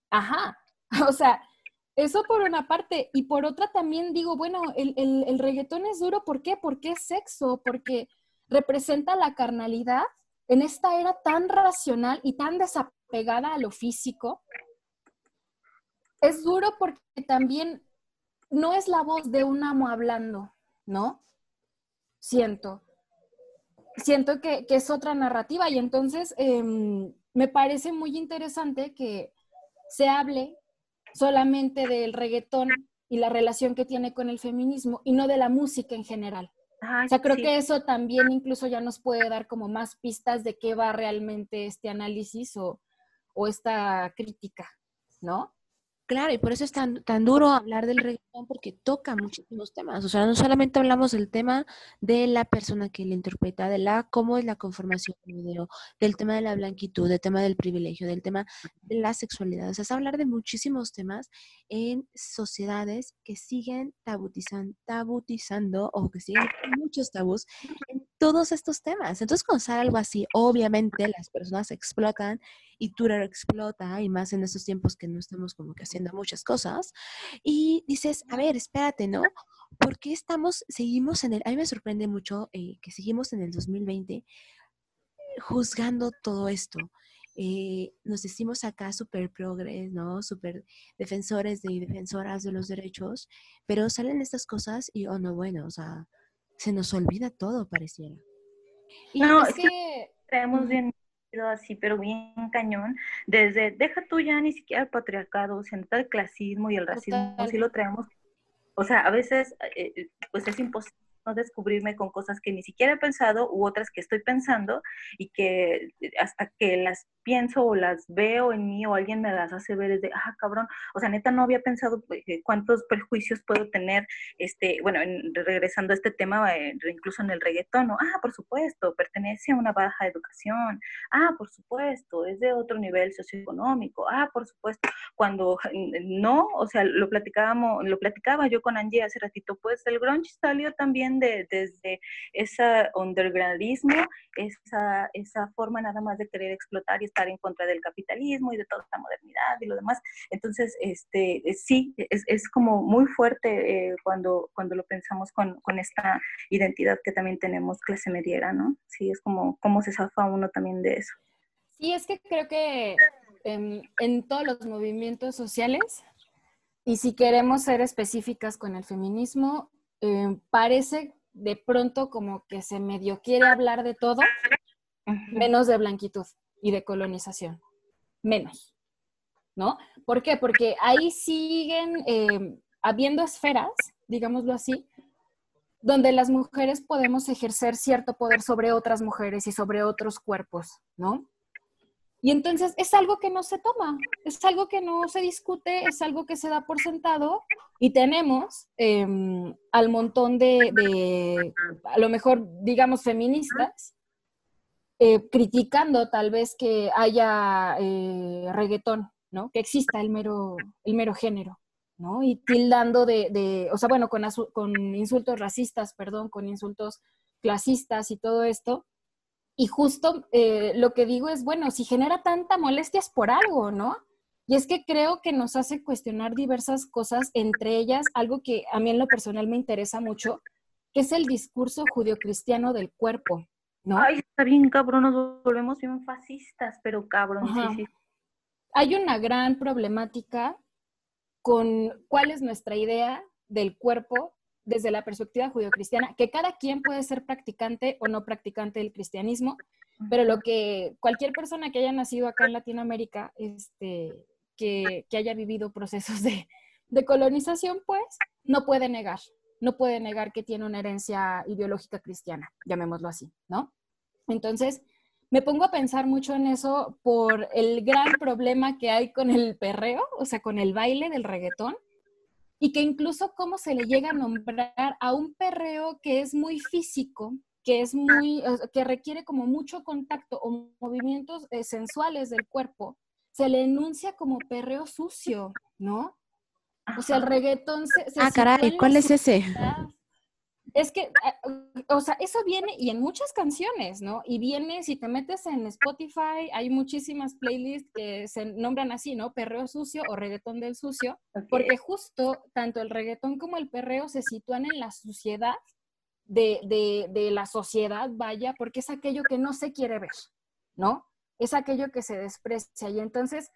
Ajá. [laughs] O sea, eso por una parte. Y por otra también digo, bueno, el, el, el reggaetón es duro, ¿por qué? Porque es sexo, porque representa la carnalidad en esta era tan racional y tan desapegada a lo físico, es duro porque también no es la voz de un amo hablando, ¿no? Siento. Siento que, es otra narrativa y entonces em, me parece muy interesante que se hable solamente del reggaetón y la relación que tiene con el feminismo y no de la música en general o sea, creo que eso también incluso ya nos puede dar como más pistas de qué va realmente este análisis o, o esta crítica, ¿no? Claro, y por eso es tan, tan duro hablar del reggaetón, porque toca muchísimos temas. O sea, no solamente hablamos del tema de la persona que le interpreta, de la cómo es la conformación del video, del tema de la blanquitud, del tema del privilegio, del tema de la sexualidad. O sea, es hablar de muchísimos temas en sociedades que siguen tabutizan, tabutizando o que siguen muchos tabús todos estos temas. Entonces, con sale algo así, obviamente las personas explotan y Twitter explota, y más en estos tiempos que no estamos como que haciendo muchas cosas, y dices, a ver, espérate, ¿no? ¿Por qué estamos, seguimos en el, a mí me sorprende mucho eh, que seguimos en el 2020 juzgando todo esto. Eh, nos decimos acá súper progres, ¿no? Súper defensores y defensoras de los derechos, pero salen estas cosas y, oh, no, bueno, o sea, se nos olvida todo, pareciera. Y no, es que traemos bien así, pero bien cañón, desde, deja tú ya ni siquiera el patriarcado, sino el clasismo y el racismo, sí lo traemos. O sea, a veces, eh, eh, pues es imposible no descubrirme con cosas que ni siquiera he pensado u otras que estoy pensando y que hasta que las pienso o las veo en mí o alguien me las hace ver es de, ah, cabrón, o sea, neta no había pensado pues, cuántos perjuicios puedo tener, este, bueno, regresando a este tema, eh, incluso en el reggaetón, ¿no? ah, por supuesto, pertenece a una baja educación, ah, por supuesto, es de otro nivel socioeconómico, ah, por supuesto, cuando no, o sea, lo platicábamos, lo platicaba yo con Angie hace ratito, pues el grunge salió también de, desde ese undergroundismo, esa, esa forma nada más de querer explotar y estar en contra del capitalismo y de toda esta modernidad y lo demás. Entonces, este, eh, sí, es, es como muy fuerte eh, cuando, cuando lo pensamos con, con, esta identidad que también tenemos clase mediera, ¿no? Sí, es como cómo se zafa uno también de eso. Sí, es que creo que en, en todos los movimientos sociales, y si queremos ser específicas con el feminismo, eh, parece de pronto como que se medio quiere hablar de todo, menos de blanquitud y de colonización. Menos. ¿No? ¿Por qué? Porque ahí siguen eh, habiendo esferas, digámoslo así, donde las mujeres podemos ejercer cierto poder sobre otras mujeres y sobre otros cuerpos, ¿no? Y entonces es algo que no se toma, es algo que no se discute, es algo que se da por sentado y tenemos em, al montón de, a lo mejor, digamos, feministas, eh, criticando tal vez que haya eh, reggaetón, ¿no? Que exista el mero, el mero género, ¿no? Y tildando de, de o sea, bueno, con, con insultos racistas, perdón, con insultos clasistas y todo esto y justo eh, lo que digo es, bueno, si genera tanta molestia es por algo, ¿no? Y es que creo que nos hace cuestionar diversas cosas, entre ellas algo que a mí en lo personal me interesa mucho, que es el discurso judio-cristiano del cuerpo, ¿no? Ay, está bien cabrón, nos volvemos bien fascistas, pero cabrón, sí, sí. Hay una gran problemática con cuál es nuestra idea del cuerpo desde la perspectiva judio-cristiana, que cada quien puede ser practicante o no practicante del cristianismo, pero lo que cualquier persona que haya nacido acá en Latinoamérica, este, que, haya vivido procesos de, de, colonización, pues no puede negar, no puede negar que tiene una herencia ideológica cristiana, llamémoslo así, ¿no? Entonces, me pongo a pensar mucho en eso por el gran problema que hay con el perreo, o sea, con el baile del reggaetón, y que incluso cómo se le llega a nombrar a un perreo que es muy físico, que es muy, que requiere como mucho contacto o movimientos eh, sensuales del cuerpo, se le enuncia como perreo sucio, ¿no? O sea, el reggaetón se... ah, caray, ¿cuál es ese? Es que, eh, o sea, eso viene y en muchas canciones, ¿no? Y viene, si te metes en Spotify, hay muchísimas playlists que se nombran así, ¿no? Perreo sucio o reggaetón del sucio, porque justo tanto el reggaetón como el perreo se sitúan en la suciedad de, de, de la sociedad, vaya, porque es aquello que no se quiere ver, ¿no? Es aquello que se desprecia. Y entonces,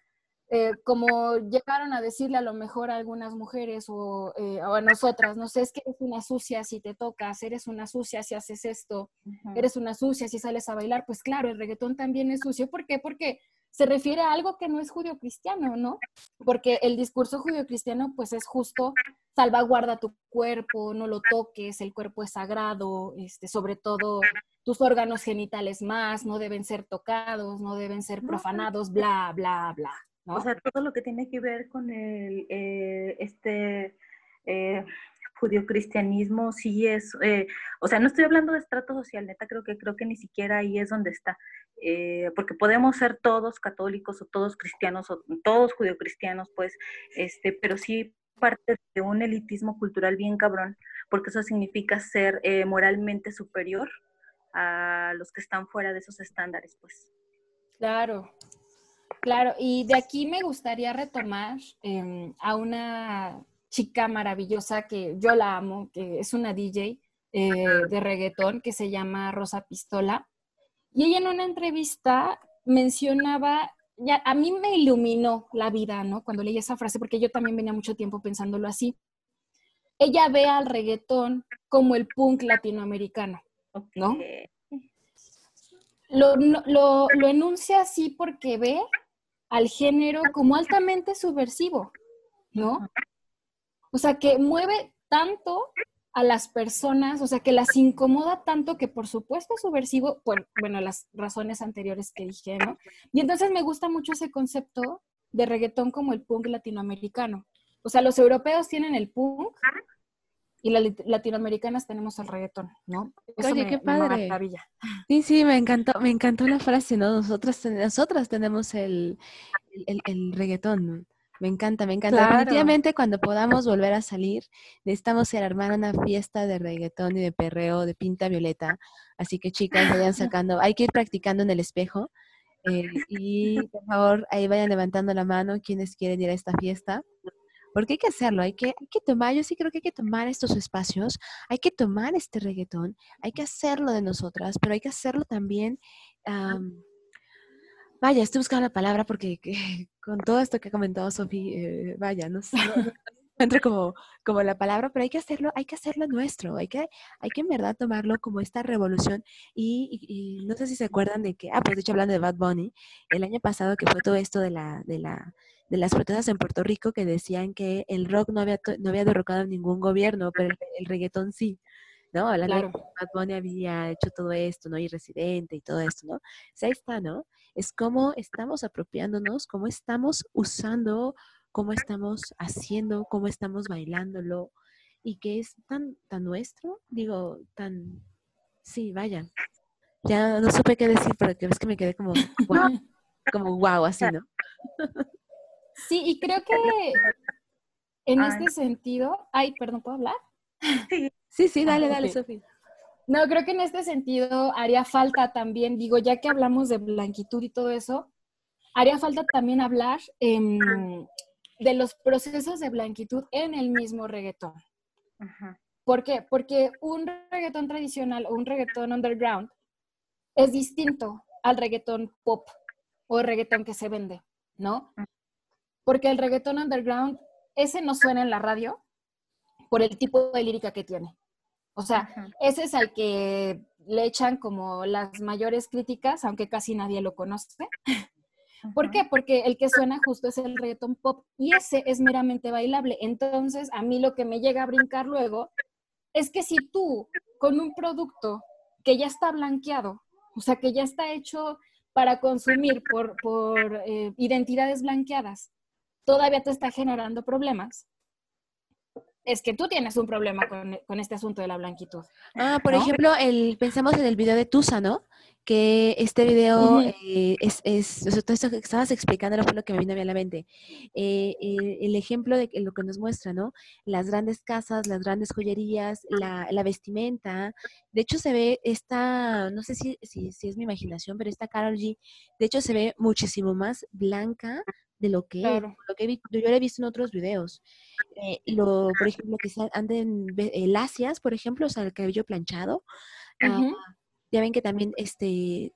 eh, como llegaron a decirle a lo mejor a algunas mujeres o, eh, a nosotras, no sé, es que eres una sucia si te tocas, eres una sucia si haces esto, eres una sucia si sales a bailar, pues claro, el reggaetón también es sucio. ¿Por qué? Porque se refiere a algo que no es judío-cristiano, ¿no? Porque el discurso judío-cristiano pues es justo salvaguarda tu cuerpo, no lo toques, el cuerpo es sagrado, este, sobre todo tus órganos genitales más, no deben ser tocados, no deben ser profanados, bla, bla, bla. O sea, todo lo que tiene que ver con el, eh, este eh, judio-cristianismo sí es, eh, o sea, no estoy hablando de estrato social, neta, creo que creo que ni siquiera ahí es donde está, eh, porque podemos ser todos católicos o todos cristianos o todos judio-cristianos, pues, este, pero sí parte de un elitismo cultural bien cabrón, porque eso significa ser moralmente superior a los que están fuera de esos estándares, pues. Claro, Claro, y de aquí me gustaría retomar em, a una chica maravillosa que yo la amo, que es una DJ eh, de reggaetón que se llama Rosa Pistola. Y ella en una entrevista mencionaba, ya, a mí me iluminó la vida, ¿no? Cuando leí esa frase, porque yo también venía mucho tiempo pensándolo así. Ella ve al reggaetón como el punk latinoamericano, ¿no? Lo, lo, lo enuncia así porque ve al género como altamente subversivo, ¿no? O sea, que mueve tanto a las personas, o sea, que las incomoda tanto que por supuesto es subversivo, por, bueno, las razones anteriores que dije, ¿no? Y entonces me gusta mucho ese concepto de reggaetón como el punk latinoamericano. O sea, los europeos tienen el punk y las latinoamericanas tenemos el reggaetón, ¿no? Oye, qué padre. sí, sí, me encantó, me encantó la frase, ¿no? Nosotras, nosotras tenemos el, el, el reggaetón, Me encanta, me encanta. Definitivamente cuando podamos volver a salir, necesitamos ir a armar una fiesta de reggaetón y de perreo, de pinta violeta. Así que chicas, vayan [laughs] sacando, hay que ir practicando en el espejo. Eh, y por favor, ahí vayan levantando la mano quienes quieren ir a esta fiesta. Porque hay que hacerlo, hay que, hay que tomar, yo sí creo que hay que tomar estos espacios, hay que tomar este reggaetón, hay que hacerlo de nosotras, pero hay que hacerlo también. vaya, estoy buscando la palabra porque [laughs] con todo esto que ha comentado Sofi, eh, vaya, no sé, [laughs] encuentro como, como la palabra, pero hay que hacerlo, hay que hacerlo nuestro, hay que, hay que en verdad tomarlo como esta revolución. Y, y, no sé si se acuerdan de que, ah, pues de hecho hablando de Bad Bunny, el año pasado que fue todo esto de la, de la de las protestas en Puerto Rico que decían que el rock no había, no había derrocado ningún gobierno, pero el, reggaetón sí, ¿no? Hablando de que Bad Bunny había hecho todo esto, ¿no? Y residente y todo esto, ¿no? O sea, ahí está, ¿no? Es cómo estamos apropiándonos, cómo estamos usando, cómo estamos haciendo, cómo estamos bailándolo y que es tan, tan nuestro, digo, tan, sí, vaya. Ya no supe qué decir, pero es que me quedé como, [laughs] wow, como wow, así, ¿no? [laughs] Sí, y creo [laughs] que en este sentido, ay, perdón, ¿puedo hablar? Sí, sí, dale, dale, Sofía. No, creo que en este sentido haría falta también, digo, ya que hablamos de blanquitud y todo eso, haría falta también hablar em, de los procesos de blanquitud en el mismo reggaetón. ¿Por qué? Porque un reggaetón tradicional o un reggaetón underground es distinto al reggaetón pop o reggaetón que se vende, ¿no? Porque el reggaetón underground, ese no suena en la radio por el tipo de lírica que tiene. O sea, ese es al que le echan como las mayores críticas, aunque casi nadie lo conoce. ¿Por qué? Porque el que suena justo es el reggaetón pop y ese es meramente bailable. Entonces, a mí lo que me llega a brincar luego es que si tú con un producto que ya está blanqueado, o sea, que ya está hecho para consumir por, por eh, identidades blanqueadas, todavía te está generando problemas, es que tú tienes un problema con, este asunto de la blanquitud. Ah, por ejemplo, el, pensemos en el video de Tusa, ¿no? Que este video eh, es, es, todo esto que estabas explicando fue lo que me vino a la mente. Eh, el ejemplo de lo que nos muestra, ¿no? Las grandes casas, las grandes joyerías, la, la vestimenta. De hecho, se ve esta, no sé si, si, si, es mi imaginación, pero esta Carol G, de hecho, se ve muchísimo más blanca de lo que, lo que yo lo he visto en otros videos. Eh, lo, por ejemplo, que anden lacias, por ejemplo, o sea, el cabello planchado. Ah, ya ven que también este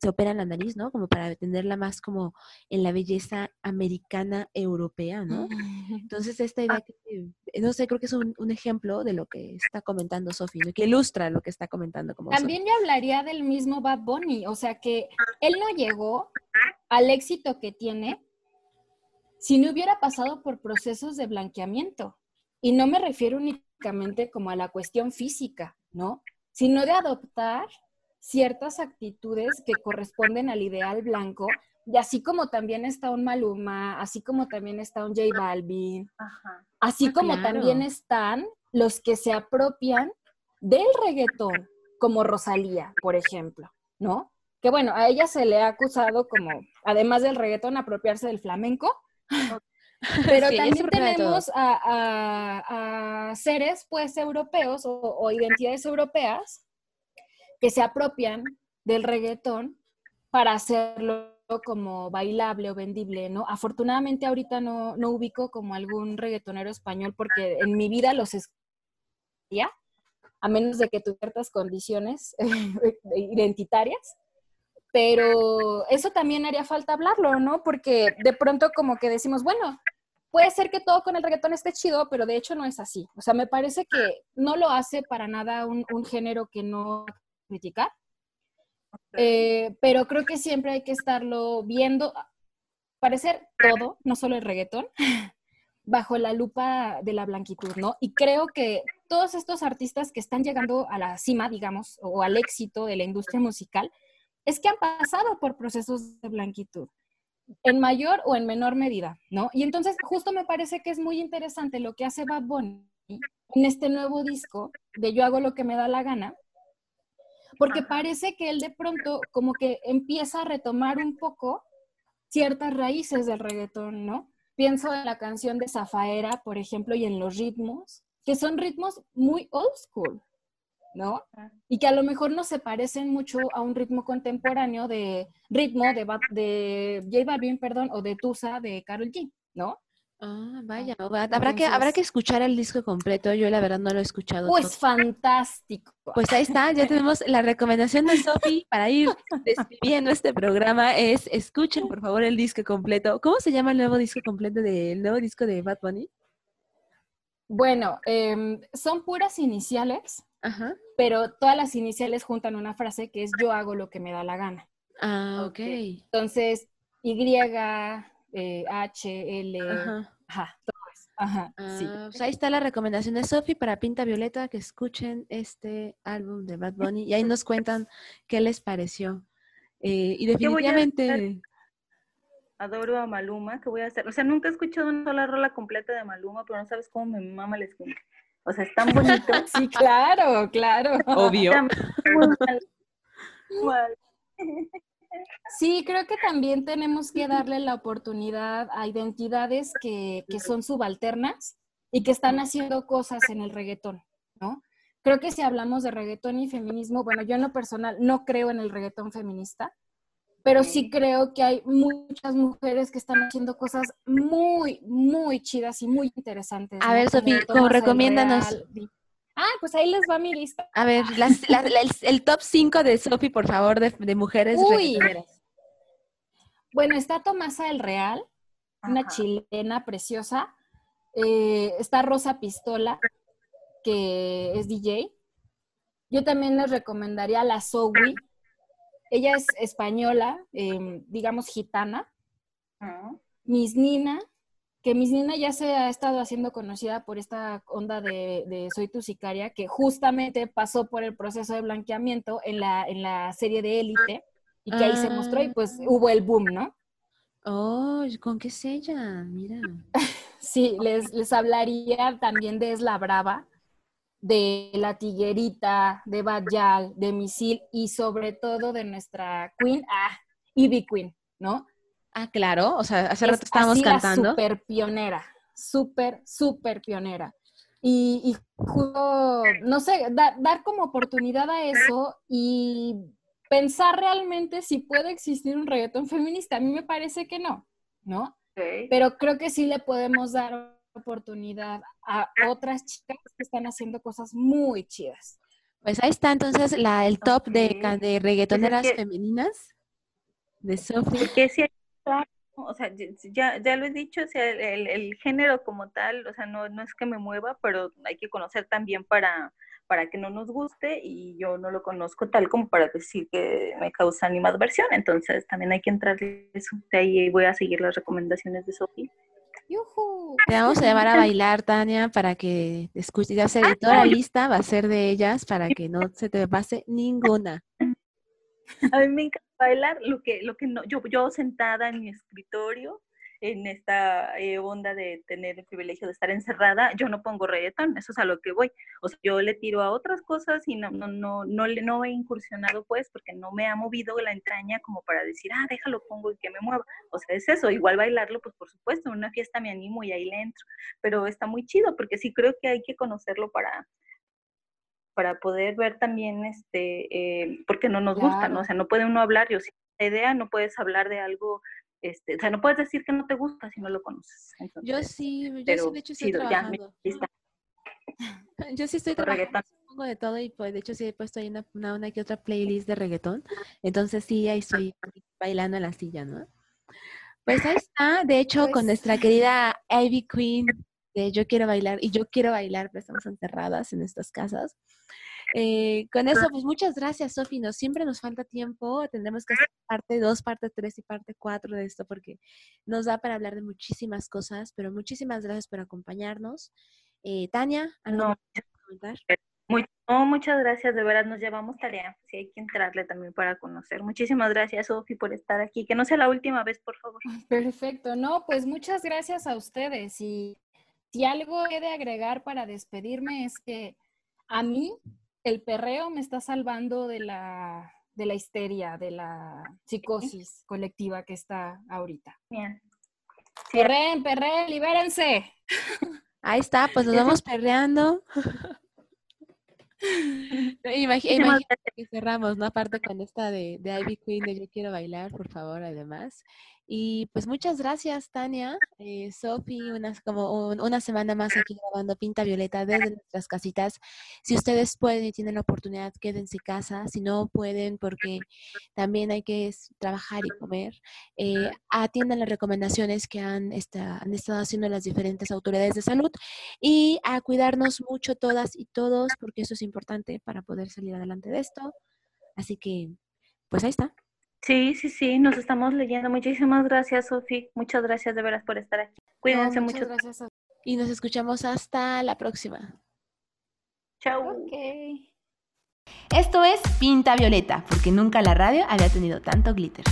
se opera la nariz, ¿no? Como para tenerla más como en la belleza americana europea, ¿no? Entonces, esta idea, que, eh, no sé, creo que es un, ejemplo de lo que está comentando Sophie, que ilustra lo que está comentando. Como También yo hablaría del mismo Bad Bunny, o sea que él no llegó al éxito que tiene si no hubiera pasado por procesos de blanqueamiento. Y no me refiero únicamente como a la cuestión física, ¿no? Sino de adoptar ciertas actitudes que corresponden al ideal blanco, y así como también está un Maluma, así como también está un J Balvin, así ah, como también están los que se apropian del reggaetón, como Rosalía, por ejemplo, ¿no? Que bueno, a ella se le ha acusado como, además del reggaetón, apropiarse del flamenco. [laughs] Pero también tenemos a, seres pues europeos o, identidades europeas que se apropian del reggaetón para hacerlo como bailable o vendible, ¿no? Afortunadamente ahorita no, no ubico como algún reggaetonero español porque en mi vida los escuchaba, a menos de que tú ciertas condiciones [laughs] identitarias. Pero eso también haría falta hablarlo, ¿no? Porque de pronto como que decimos, bueno, puede ser que todo con el reggaetón esté chido, pero de hecho no es así. O sea, me parece que no lo hace para nada un, género que no criticar. Eh, pero creo que siempre hay que estarlo viendo, parecer todo, no solo el reggaetón, [laughs] bajo la lupa de la blanquitud, ¿no? Y creo que todos estos artistas que están llegando a la cima, digamos, o al éxito de la industria musical, es que han pasado por procesos de blanquitud, en mayor o en menor medida, ¿no? Y entonces justo me parece que es muy interesante lo que hace Bad Bunny en este nuevo disco de Yo hago lo que me da la gana, porque parece que él de pronto como que empieza a retomar un poco ciertas raíces del reggaetón, ¿no? Pienso en la canción de Zafaera, por ejemplo, y en los ritmos, que son ritmos muy old school, ¿no? Y que a lo mejor no se parecen mucho a un ritmo contemporáneo de ritmo de, de J Balvin, perdón, o de Tusa de Carol G, ¿no? Ah, vaya, habrá que, habrá que escuchar el disco completo. Yo la verdad no lo he escuchado. Pues fantástico. Pues ahí está, ya tenemos la recomendación de Sofi para ir despidiendo este programa. Es escuchen por favor el disco completo. ¿Cómo se llama el nuevo disco completo del nuevo disco de Bad Bunny? Bueno, em, son puras iniciales, pero todas las iniciales juntan una frase que es yo hago lo que me da la gana. Ah, ok. Entonces, Y, eh, H, L, ajá, todo eso. Ajá, sí. Ah, pues ahí está la recomendación de Sofi para Pinta Violeta, que escuchen este álbum de Bad Bunny y ahí nos cuentan [laughs] qué les pareció. Eh, y definitivamente... Adoro a Maluma, ¿qué voy a hacer? O sea, nunca he escuchado una sola rola completa de Maluma, pero no sabes cómo mi mamá les cuenta. O sea, es tan bonito. [laughs] sí, claro, claro. [laughs] Obvio. Sí, creo que también tenemos que darle la oportunidad a identidades que, son subalternas y que están haciendo cosas en el reggaetón, ¿no? Creo que si hablamos de reggaetón y feminismo, bueno, yo en lo personal no creo en el reggaetón feminista, pero sí creo que hay muchas mujeres que están haciendo cosas muy, muy chidas y muy interesantes. A ver, Sofía, como recomiéndanos. Ah, pues ahí les va mi lista. A ver, el, top 5 de Sofi, por favor, de, mujeres Uy. Bueno, está Tomasa del Real, una chilena preciosa. Eh, está Rosa Pistola, que es DJ. Yo también les recomendaría la Zoe. Ella es española, em, digamos gitana. Miss Nina, que Miss Nina ya se ha estado haciendo conocida por esta onda de, Soy tu sicaria, que justamente pasó por el proceso de blanqueamiento en la, en la serie de Élite y que ahí se mostró y pues ah. hubo el boom, ¿no? Oh, ¿con qué es ella? Mira. [laughs] sí, les, les hablaría también de Esla Brava, de La Tiguerita, de Bajal, de Misil y sobre todo de nuestra Queen, ah, Ivy Queen, ¿no? Ah, claro, o sea, hace rato estábamos cantando. Súper pionera, súper, súper pionera. Y, y no sé, dar como oportunidad a eso y pensar realmente si puede existir un reggaetón feminista. A mí me parece que no, ¿no? Pero creo que sí le podemos dar oportunidad a otras chicas que están haciendo cosas muy chidas. Pues ahí está entonces la, el top de, de reggaetoneras pues femeninas de Sophie. Que sí o sea, ya, ya lo he dicho, o sea, el, género como tal, o sea, no, no es que me mueva, pero hay que conocer también para, para que no nos guste y yo no lo conozco tal como para decir que me causa animadversión, entonces también hay que entrar eso, de ahí voy a seguir las recomendaciones de Sofía. Te vamos a llevar a bailar, Tania, para que escuches, ya sé, toda la lista va a ser de ellas para que no se te pase ninguna. [laughs] A mí me encanta bailar, lo que, lo que no, yo, yo sentada en mi escritorio, en esta eh, onda de tener el privilegio de estar encerrada, yo no pongo reggaetón, eso es a lo que voy. O sea, yo le tiro a otras cosas y no, no, no, no, no he incursionado pues porque no me ha movido la entraña como para decir, ah, déjalo, pongo y que me mueva. O sea, es eso, igual bailarlo, pues por supuesto, en una fiesta me animo y ahí le entro, pero está muy chido porque sí creo que hay que conocerlo para, para poder ver también, este, eh, porque no nos gusta, ¿no? O sea, no puede uno hablar, yo si la idea, no puedes hablar de algo, este, o sea, no puedes decir que no te gusta si no lo conoces. yo sí, yo sí, de hecho estoy trabajando. [laughs] yo sí estoy trabajando. pongo de todo y pues de hecho sí he puesto ahí una, una, una que otra playlist de reggaetón. Entonces sí, ahí estoy bailando en la silla, ¿no? Pues ahí está, de hecho, con Pues- nuestra querida Ivy Queen de Yo quiero bailar y yo quiero bailar, pero estamos encerradas en estas casas. Eh, con eso, pues muchas gracias, Sofi. Nos, siempre nos falta tiempo. Tendremos que hacer parte 2, parte 3 y parte 4 de esto porque nos da para hablar de muchísimas cosas, pero muchísimas gracias por acompañarnos. Eh, Tania, ¿algo No, más que comentar? Muy- no, muchas gracias, de verdad nos llevamos tarea. Sí, hay que entrarle también para conocer. Muchísimas gracias, Sofi, por estar aquí. Que no sea la última vez, por favor. [laughs] Perfecto, no, pues muchas gracias a ustedes. Y si algo he de agregar para despedirme es que a mí el perreo me está salvando de la, de la histeria, de la psicosis colectiva que está ahorita. Bien. Sí, Perreen, perreen, libérense. Ahí está, pues nos vamos perreando. Imagi- muchísimas imagínate gracias. que cerramos, ¿no? Aparte con esta de, de Ivy Queen de Yo quiero bailar, por favor, además. Y pues muchas gracias, Tania, eh, Sofi, unas, como un- una semana más aquí grabando Pinta Violeta desde nuestras casitas. Si ustedes pueden y tienen la oportunidad, quédense en casa. Si no pueden, porque también hay que trabajar y comer, eh, atiendan las recomendaciones que han, esta- han estado haciendo las diferentes autoridades de salud y a cuidarnos mucho todas y todos, porque eso es importante para poder salir adelante de esto. Así que, pues ahí está. Sí, sí, sí, nos estamos leyendo. Muchísimas gracias, Sofi. Muchas gracias de veras por estar aquí. Cuídense No, mucho. muchas gracias. Y nos escuchamos hasta la próxima. Chao. Ok. Esto es Pinta Violeta, porque nunca la radio había tenido tanto glitter.